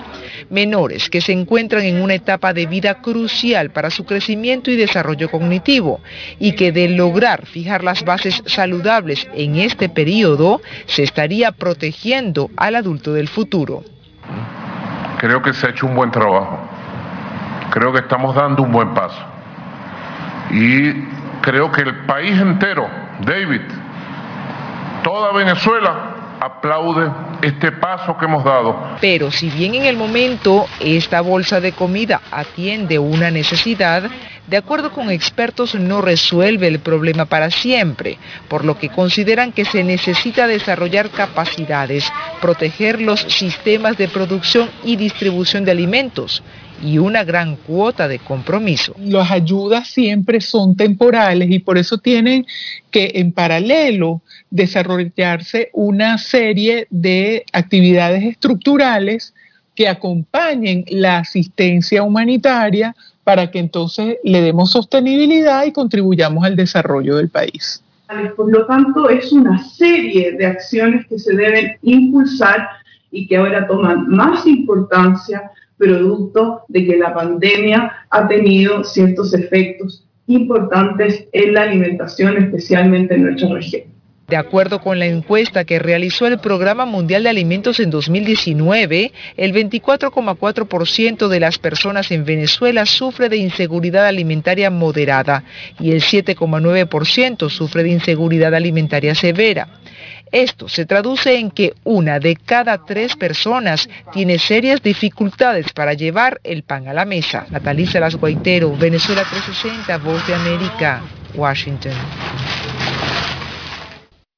menores que se encuentran en una etapa de vida crucial para su crecimiento y desarrollo cognitivo y que de lograr fijar las bases saludables en este periodo se estaría protegiendo al adulto del futuro. Creo que se ha hecho un buen trabajo. Creo que estamos dando un buen paso. Y creo que el país entero, David, toda Venezuela, aplaude este paso que hemos dado. Pero si bien en el momento esta bolsa de comida atiende una necesidad, de acuerdo con expertos no resuelve el problema para siempre, por lo que consideran que se necesita desarrollar capacidades, proteger los sistemas de producción y distribución de alimentos y una gran cuota de compromiso. Las ayudas siempre son temporales y por eso tienen que en paralelo desarrollarse una serie de actividades estructurales que acompañen la asistencia humanitaria para que entonces le demos sostenibilidad y contribuyamos al desarrollo del país. Por lo tanto, es una serie de acciones que se deben impulsar y que ahora toman más importancia producto de que la pandemia ha tenido ciertos efectos importantes en la alimentación, especialmente en nuestra región. De acuerdo con la encuesta que realizó el Programa Mundial de Alimentos en 2019, el 24,4% de las personas en Venezuela sufre de inseguridad alimentaria moderada y el 7,9% sufre de inseguridad alimentaria severa. Esto se traduce en que una de cada tres personas tiene serias dificultades para llevar el pan a la mesa. Natalisa Las Guaitero, Venezuela 360, Voz de América, Washington.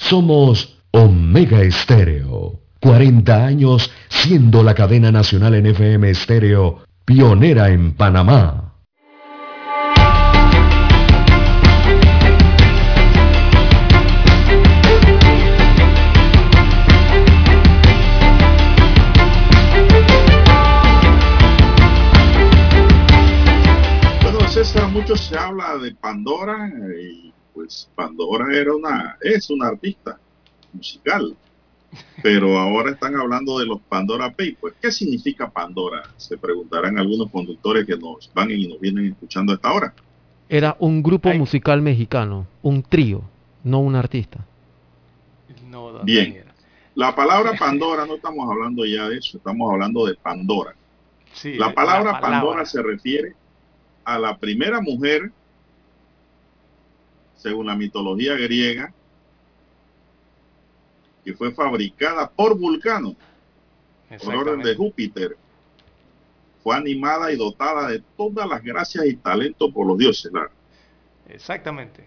Somos Omega Estéreo. 40 años siendo la cadena nacional en FM Estéreo, pionera en Panamá. Bueno, César, mucho se habla de Pandora y pues Pandora era una, es una artista musical. Pero ahora están hablando de los Pandora Papers. ¿Qué significa Pandora? Se preguntarán algunos conductores que nos van y nos vienen escuchando a esta hora. Era un grupo musical mexicano, un trío, no un artista. Bien. La palabra Pandora no estamos hablando ya de eso, estamos hablando de Pandora. Sí, la palabra la palabra. Pandora se refiere a la primera mujer, según la mitología griega, que fue fabricada por Vulcano, por orden de Júpiter. Fue animada y dotada de todas las gracias y talentos por los dioses. Exactamente.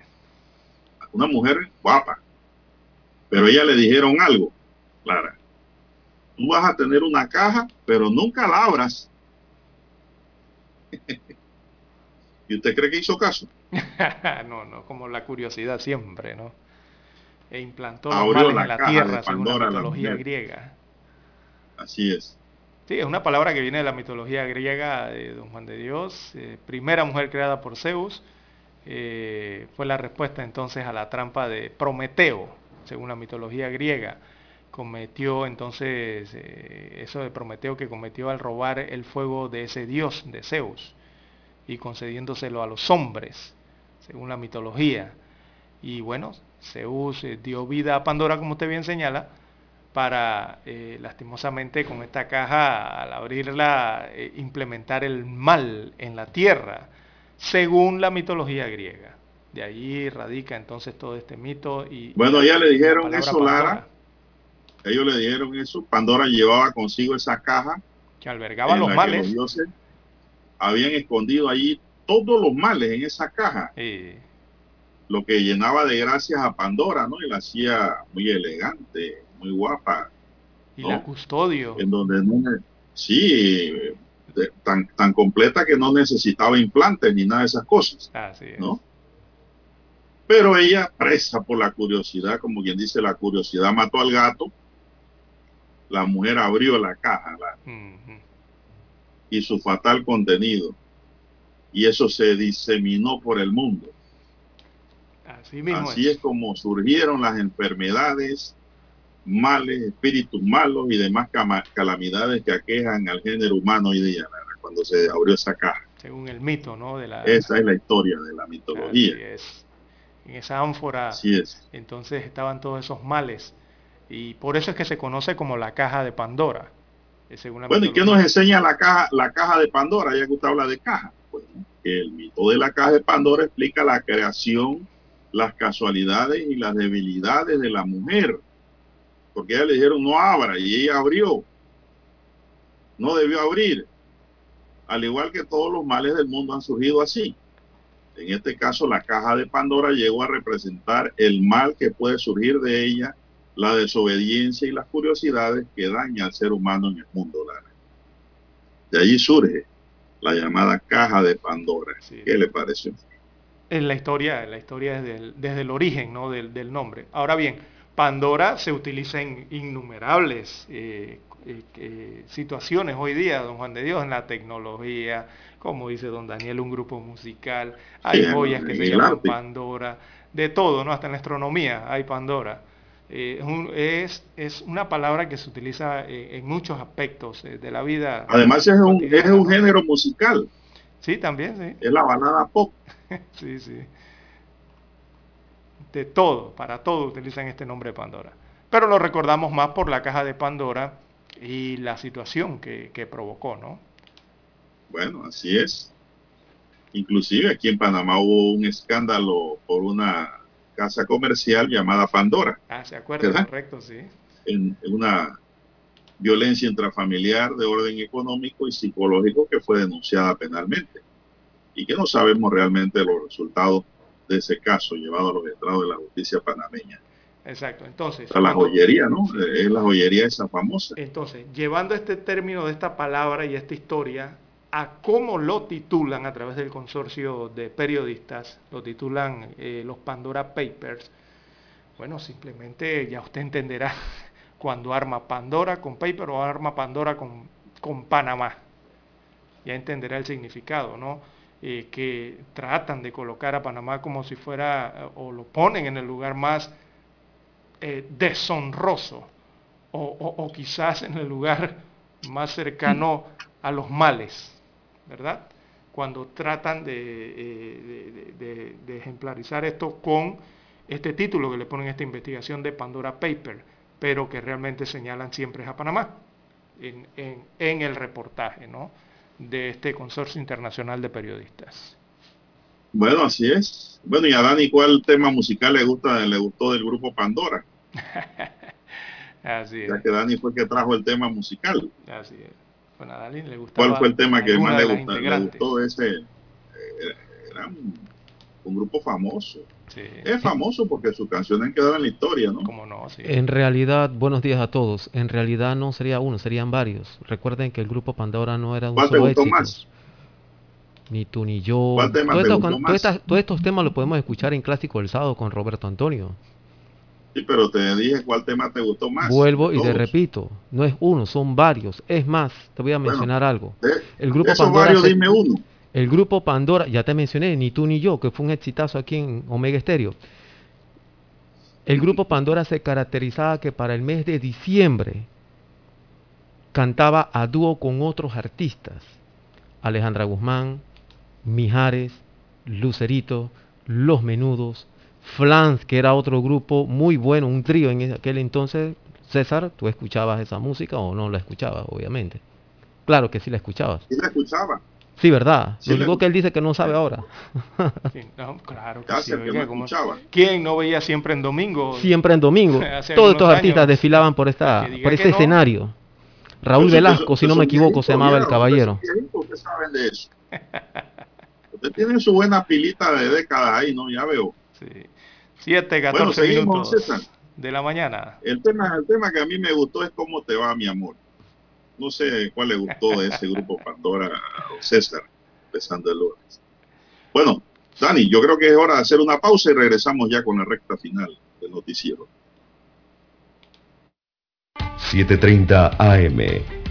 Una mujer guapa. Pero ella le dijeron algo, Clara. Tú vas a tener una caja, pero nunca la abras. ¿Y usted cree que hizo caso? no, no, como la curiosidad siempre, ¿no? E implantó Abrió los males la en la caja tierra de según Pandora la la mitología griega. Así es. Sí, es una palabra que viene de la mitología griega de Don Juan de Dios, eh, primera mujer creada por Zeus. eh, fue la respuesta entonces a la trampa de Prometeo, según la mitología griega. cometió entonces eh, eso de Prometeo que cometió al robar el fuego de ese dios de Zeus y concediéndoselo a los hombres, según la mitología. Y bueno, Zeus eh, dio vida a Pandora, como usted bien señala, para eh, lastimosamente con esta caja, al abrirla, eh, implementar el mal en la tierra, según la mitología griega. De allí radica entonces todo este mito. Y, bueno, ya le dijeron eso, Pandora, Lara. Ellos le dijeron eso. Pandora llevaba consigo esa caja Que albergaba los males. los dioses habían escondido allí todos los males en esa caja. Lo que llenaba de gracias a Pandora, ¿no? Y la hacía muy elegante, muy guapa. y la custodio. en donde no sí de- tan tan completa que no necesitaba implantes ni nada de esas cosas Así es. no pero ella presa por la curiosidad como quien dice la curiosidad mató al gato la mujer abrió la caja la-. Y su fatal contenido y eso se diseminó por el mundo Así mismo así es como surgieron las enfermedades males, espíritus malos y demás calamidades que aquejan al género humano hoy día, cuando se abrió esa caja. según el mito, ¿no? De la, Esa es la historia de la así mitología. es. En esa ánfora, Así es. entonces estaban todos esos males. Y por eso es que se conoce como la caja de Pandora. Eh, según la Bueno, ¿y qué nos enseña la caja, la caja de Pandora? Ya que usted habla de caja. Bueno, que el mito de la caja de Pandora explica la creación, las casualidades y las debilidades de la mujer. Porque ella le dijeron no abra y ella abrió. No debió abrir. Al igual que todos los males del mundo han surgido así. En este caso, la caja de Pandora llegó a representar el mal que puede surgir de ella, la desobediencia y las curiosidades que daña al ser humano en el mundo. Lara. De allí surge la llamada caja de Pandora. ¿Qué le pareció? En la historia, en la historia desde el, desde el origen ¿no? del, del nombre. Ahora bien, Pandora se utiliza en innumerables eh, eh, situaciones hoy día, don Juan de Dios, en la tecnología, como dice don Daniel, un grupo musical, hay Sí, joyas que se llaman. Pandora, de todo, ¿no? Hasta en la astronomía hay Pandora. Eh, es, un- es, es una palabra que se utiliza eh, en muchos aspectos eh, de la vida. Además es un, es un género musical, Sí, también, sí. es la balada pop. sí, sí. De todo, para todo utilizan este nombre de Pandora. Pero lo recordamos más por la caja de Pandora y la situación que, que provocó, ¿no? Bueno, así es. Inclusive aquí en Panamá hubo un escándalo por una casa comercial llamada Pandora, Ah, ¿se acuerda? ¿Verdad? Correcto, sí. en, en una violencia intrafamiliar de orden económico y psicológico que fue denunciada penalmente y que no sabemos realmente los resultados de ese caso llevado a los estrados de la justicia panameña. Exacto. Entonces, A la joyería, ¿no? Es la joyería esa famosa. Entonces, llevando este término de esta palabra y esta historia a cómo lo titulan a través del consorcio de periodistas, lo titulan eh, los Pandora Papers, bueno, simplemente ya usted entenderá cuando arma Pandora con Paper o arma Pandora con, con Panamá. Ya entenderá el significado, ¿no? Eh, que tratan de colocar a Panamá como si fuera, eh, o lo ponen en el lugar más deshonroso o- o quizás en el lugar más cercano a los males, ¿verdad? Cuando tratan de, eh, de- de- de ejemplarizar esto con este título que le ponen a esta investigación de Pandora Paper, pero que realmente señalan siempre es a Panamá en, en- en el reportaje, ¿no? de este consorcio internacional de periodistas. Bueno, así es. Bueno, y a Dani, ¿cuál tema musical le gusta, le gustó del grupo Pandora? Así es, Ya que Dani fue el que trajo el tema musical. así es. Bueno, a Dalín le gustaba ¿Cuál fue el tema que más le, las gusta, le gustó ese? eh, Era un, un grupo famoso. Sí. Es famoso porque sus canciones han quedado en la historia, ¿no? Como no, sí. En realidad, buenos días a todos. En realidad no sería uno, serían varios. Recuerden que el grupo Pandora no era un ¿Cuál te solo gustó éxito. más? Ni tú ni yo. ¿Cuál tema te estos, gustó más? todos estos temas los podemos escuchar en Clásico del Sábado con Roberto Antonio. Sí, pero te dije cuál tema te gustó más. Vuelvo y te repito, no es uno, son varios. Es más, te voy a Bueno, mencionar algo. De, El grupo esos Pandora varios, se- dime uno. El grupo Pandora, ya te mencioné, ni tú ni yo, que fue un exitazo aquí en Omega Estéreo. El grupo Pandora se caracterizaba que para el mes de diciembre cantaba a dúo con otros artistas. Alejandra Guzmán, Mijares, Lucerito, Los Menudos, Flans, que era otro grupo muy bueno, un trío en aquel entonces. César, ¿tú escuchabas esa música o no la escuchabas, obviamente? Claro que sí la escuchabas. Sí la escuchaba. Sí, ¿verdad? Sí Lo único que él dice que no sabe ahora. Sí, no, claro que sí, oiga, como-. ¿Quién no veía siempre en domingo? Siempre en domingo. Todos estos artistas años. desfilaban por esta, por ese no. escenario. Raúl Pero Velasco, si no me equivoco, se llamaba el caballero. ¿Qué saben de eso? Ustedes tienen su buena pilita de décadas ahí, ¿no? Ya veo. Sí. 7, 14 Bueno, seguimos, minutos César. de la mañana. El tema, el tema que a mí me gustó es cómo te va, mi amor. No sé cuál le gustó de ese grupo Pandora a César, empezando el lunes. Bueno, Dani, yo creo que es hora de hacer una pausa y regresamos ya con la recta final del noticiero. 7.30 AM.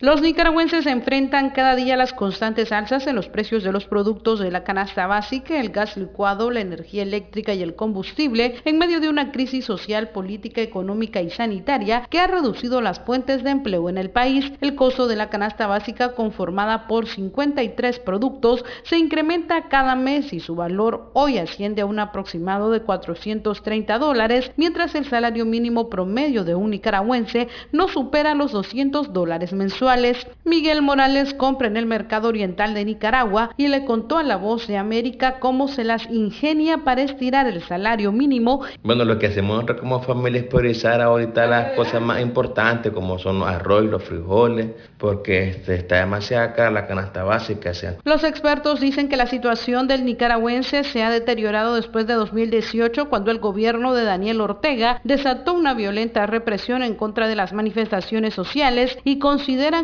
Los nicaragüenses se enfrentan cada día las constantes alzas en los precios de los productos de la canasta básica, el gas licuado, la energía eléctrica y el combustible, en medio de una crisis social, política, económica y sanitaria que ha reducido las fuentes de empleo en el país. El costo de la canasta básica, conformada por 53 productos, se incrementa cada mes y su valor hoy asciende a un aproximado de 430 dólares, mientras el salario mínimo promedio de un nicaragüense no supera los 200 dólares mensuales. Miguel Morales compra en el mercado oriental de Nicaragua y le contó a La Voz de América cómo se las ingenia para estirar el salario mínimo Bueno, lo que hacemos nosotros como familia es priorizar ahorita las cosas más importantes como son los arroz los frijoles, porque este, está demasiado cara la canasta básica. Los expertos dicen que la situación del nicaragüense se ha deteriorado después de 2018 cuando el gobierno de Daniel Ortega desató una violenta represión en contra de las manifestaciones sociales y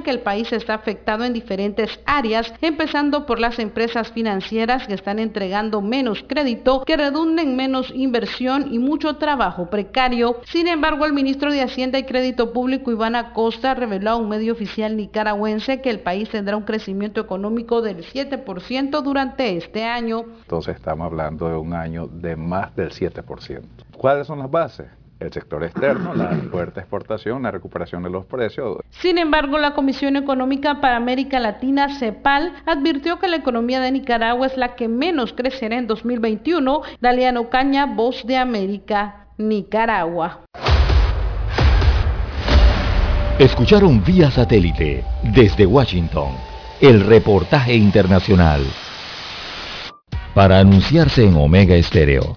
que el país está afectado en diferentes áreas, empezando por las empresas financieras que están entregando menos crédito, que redunda en menos inversión y mucho trabajo precario. Sin embargo, el ministro de Hacienda y Crédito Público Iván Acosta reveló a un medio oficial nicaragüense que el país tendrá un crecimiento económico del 7% durante este año. Entonces estamos hablando de un año de más del 7%. ¿Cuáles son las bases? El sector externo, la fuerte exportación, la recuperación de los precios. Sin embargo, la Comisión Económica para América Latina, CEPAL, advirtió que la economía de Nicaragua es la que menos crecerá en 2021. Daliano Caña, Voz de América, Nicaragua. Escucharon vía satélite desde Washington el reportaje internacional. Para anunciarse en Omega Estéreo,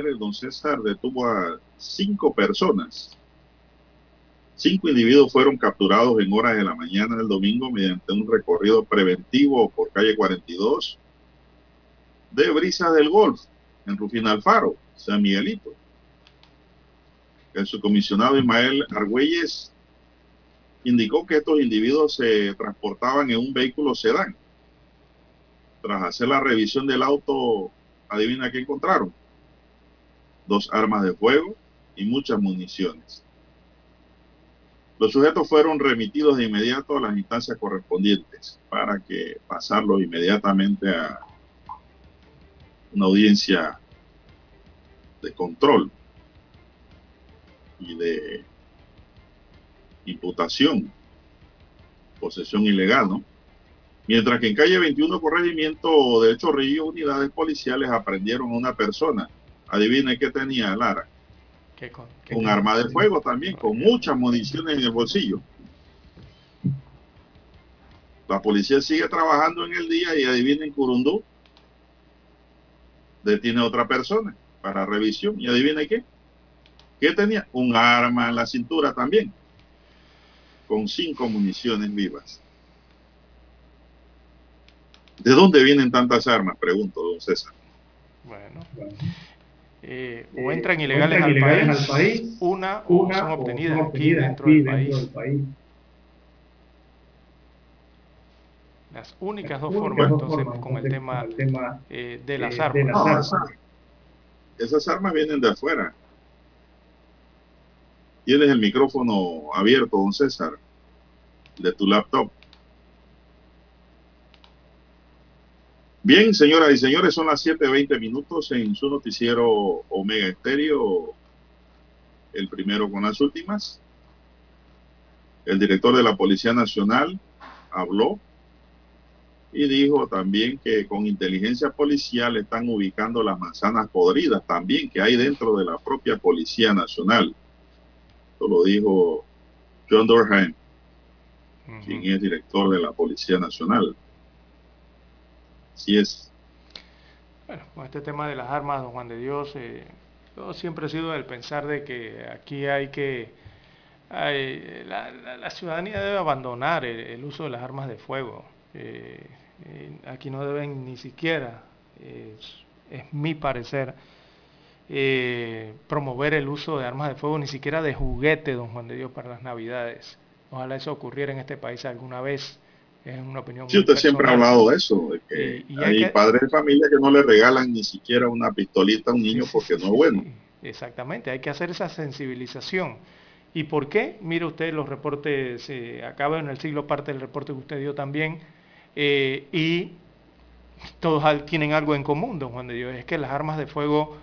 Don César, detuvo a cinco personas. Cinco individuos fueron capturados en horas de la mañana del domingo mediante un recorrido preventivo por calle 42 de Brisas del Golf, en Rufín Alfaro, San Miguelito. El subcomisionado Ismael Argüelles indicó que estos individuos se transportaban en un vehículo sedán. Tras hacer la revisión del auto, adivina qué encontraron. Dos armas de fuego y muchas municiones. Los sujetos fueron remitidos de inmediato a las instancias correspondientes para que pasarlos inmediatamente a una audiencia de control y de imputación, posesión ilegal, ¿no? Mientras que en calle 21 Corregimiento de Chorrillo, unidades policiales aprendieron a una persona. Adivine qué tenía Lara. ¿Qué con- qué Un arma de fuego también, con muchas municiones en el bolsillo. La policía sigue trabajando en el día y adivinen Curundú. Detiene a otra persona para revisión. ¿Y adivine qué? ¿Qué tenía? Un arma en la cintura también. Con cinco municiones vivas. ¿De dónde vienen tantas armas? Pregunto, don César. Bueno. Eh, o Eh, entran ilegales, entran al, ilegales país, al país, una, o una son o obtenidas son aquí dentro, aquí del, dentro país. del país. Las únicas dos únicas formas dos entonces formas, con el tema, con el tema, eh, de las eh, armas. de las No, armas. esa- esas armas vienen de afuera. Tienes el micrófono abierto, don César, de tu laptop. Bien, señoras y señores, son las 7.20 minutos en su noticiero Omega Estéreo, el primero con las últimas. El director de la Policía Nacional habló y dijo también que con inteligencia policial están ubicando las manzanas podridas también que hay dentro de la propia Policía Nacional. Esto lo dijo John Durham, quien es director de la Policía Nacional. Así es. Bueno, con este tema de las armas, don Juan de Dios, eh, yo siempre he sido del pensar de que aquí hay que, la, ciudadanía debe abandonar el, uso de las armas de fuego. Eh, eh, aquí no deben ni siquiera, es, es mi parecer, eh, promover el uso de armas de fuego, ni siquiera de juguete, don Juan de Dios, para las navidades. Ojalá eso ocurriera en este país alguna vez. Es una opinión Sí, usted siempre ha hablado de eso, de que Y- y hay hay que- padres de familia que no le regalan ni siquiera una pistolita a un niño porque no es bueno. Exactamente, hay que hacer esa sensibilización. ¿Y por qué? Mire usted los reportes, eh, acaba en el siglo parte del reporte que usted dio también, eh, y todos tienen algo en común, don Juan de Dios, es que las armas de fuego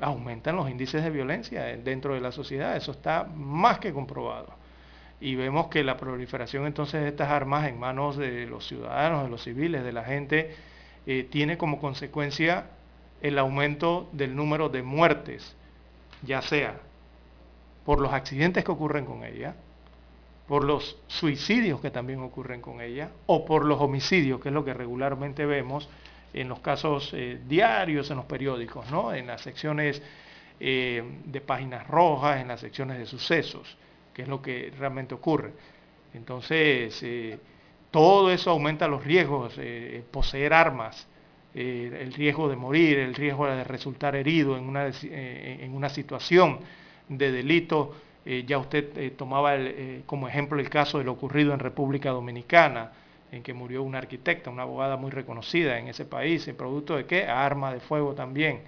aumentan los índices de violencia eh, dentro de la sociedad, eso está más que comprobado. Y vemos que la proliferación entonces de estas armas en manos de los ciudadanos, de los civiles, de la gente, eh, tiene como consecuencia el aumento del número de muertes, ya sea por los accidentes que ocurren con ella, por los suicidios que también ocurren con ella, o por los homicidios, que es lo que regularmente vemos en los casos eh, diarios en los periódicos, ¿no? en las secciones eh, de páginas rojas, en las secciones de sucesos, que es lo que realmente ocurre. Entonces, eh, todo eso aumenta los riesgos, eh, poseer armas, eh, el riesgo de morir, el riesgo de resultar herido en una, en una situación de delito. Ya usted tomaba como ejemplo el caso de lo ocurrido en República Dominicana, en que murió una arquitecta, una abogada muy reconocida en ese país, en producto de qué? Arma de fuego también.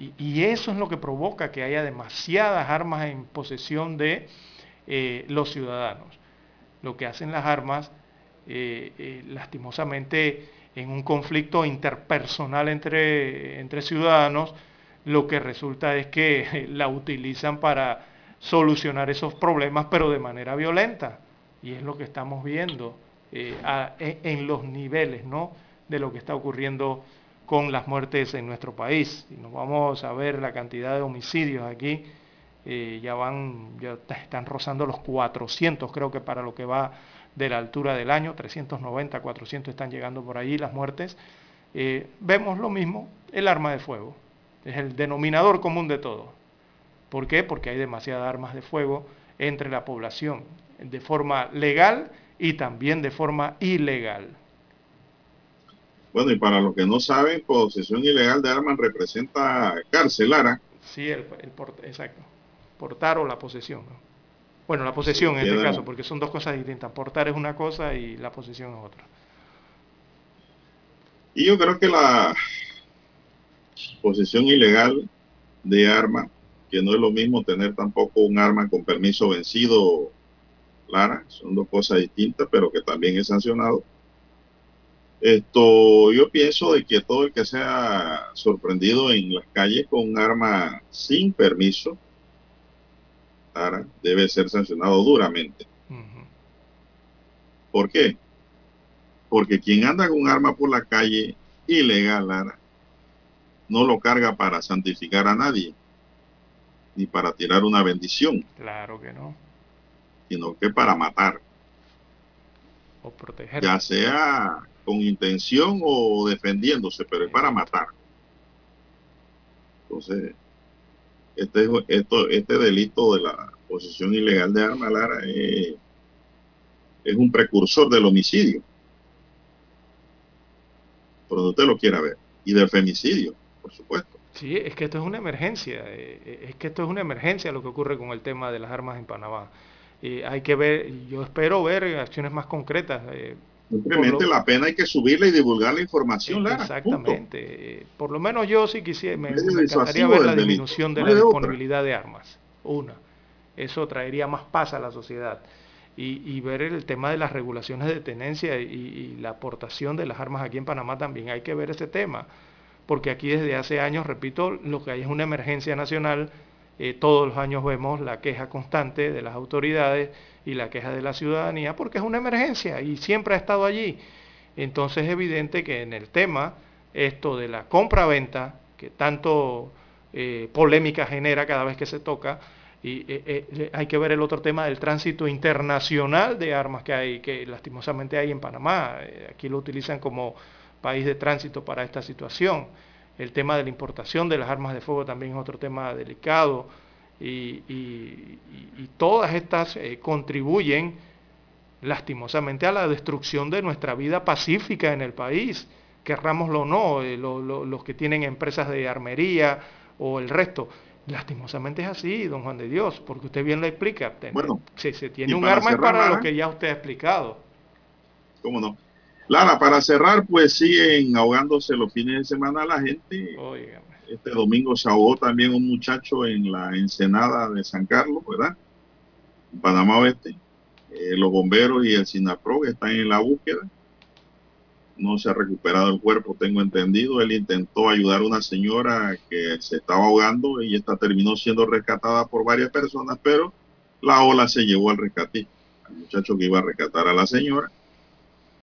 Eh, y, y, eso es lo que provoca que haya demasiadas armas en posesión de eh, los ciudadanos. Lo que hacen las armas, eh, lastimosamente, en un conflicto interpersonal entre, entre ciudadanos, lo que resulta es que la utilizan para solucionar esos problemas, pero de manera violenta. Y es lo que estamos viendo eh, a, en los niveles ¿no? de lo que está ocurriendo con las muertes en nuestro país. Y nos vamos a ver la cantidad de homicidios aquí, eh, ya van, ya están rozando los 400, creo que para lo que va de la altura del año, 390, 400 están llegando por allí las muertes. Eh, vemos lo mismo, el arma de fuego, es el denominador común de todo. ¿Por qué? Porque hay demasiadas armas de fuego entre la población, de forma legal y también de forma ilegal. Bueno, y para los que no saben, posesión ilegal de armas representa cárcel, Lara. Sí, el, el port, exacto. Portar o la posesión. ¿no? Bueno, la posesión en este caso, porque son dos cosas distintas. Portar es una cosa y la posesión es otra. Y yo creo que la posesión ilegal de arma, que no es lo mismo tener tampoco un arma con permiso vencido, Lara, son dos cosas distintas, pero que también es sancionado. Esto, yo pienso de que todo el que sea sorprendido en las calles con un arma sin permiso, Lara, debe ser sancionado duramente. ¿Por qué? Porque quien anda con un arma por la calle ilegal, Lara, no lo carga para santificar a nadie, ni para tirar una bendición, Claro que no. sino que para matar, O proteger. ya sea con intención o defendiéndose, pero es para matar. Entonces, este, esto, este delito de la posesión ilegal de arma, Lara, es, es un precursor del homicidio. Por donde usted lo quiera ver. Y del femicidio, por supuesto. Sí, es que esto es una emergencia. eh, Es que esto es una emergencia lo que ocurre con el tema de las armas en Panamá. Eh, hay que ver, yo espero ver acciones más concretas. eh, Simplemente lo- la pena hay que subirla y divulgar la información, Lara. punto. Exactamente. Eh, Por lo menos yo sí quisiera, me, encantaría ver la disminución de No la otra. disponibilidad de armas. Una. Eso traería más paz a la sociedad. Y, y ver el tema de las regulaciones de tenencia y, y la aportación de las armas aquí en Panamá también. Hay que ver ese tema. Porque aquí desde hace años, repito, lo que hay es una emergencia nacional. Eh, todos los años vemos la queja constante de las autoridades y la queja de la ciudadanía porque es una emergencia y siempre ha estado allí. Entonces es evidente que en el tema, esto de la compra-venta, que tanto eh, polémica genera cada vez que se toca, y eh, eh, hay que ver el otro tema del tránsito internacional de armas que hay, que lastimosamente hay en Panamá. Eh, aquí lo utilizan como país de tránsito para esta situación. El tema de la importación de las armas de fuego también es otro tema delicado. Y, y- y- y todas estas eh, contribuyen lastimosamente a la destrucción de nuestra vida pacífica en el país, querrámoslo o no, eh, lo- lo- los que tienen empresas de armería o el resto. Lastimosamente es así, don Juan de Dios, porque usted bien lo explica. Bueno, se, se tiene un arma es cerrar, para lo que ya usted ha explicado. ¿Cómo no? Lara, para cerrar, pues siguen ahogándose los fines de semana la gente. Este domingo se ahogó también un muchacho en la ensenada de San Carlos, ¿verdad? En Panamá Oeste. Eh, los bomberos y el SINAPROG están en la búsqueda. No se ha recuperado el cuerpo, tengo entendido. Él intentó ayudar a una señora que se estaba ahogando y esta terminó siendo rescatada por varias personas, pero la ola se llevó al rescatista, al muchacho que iba a rescatar a la señora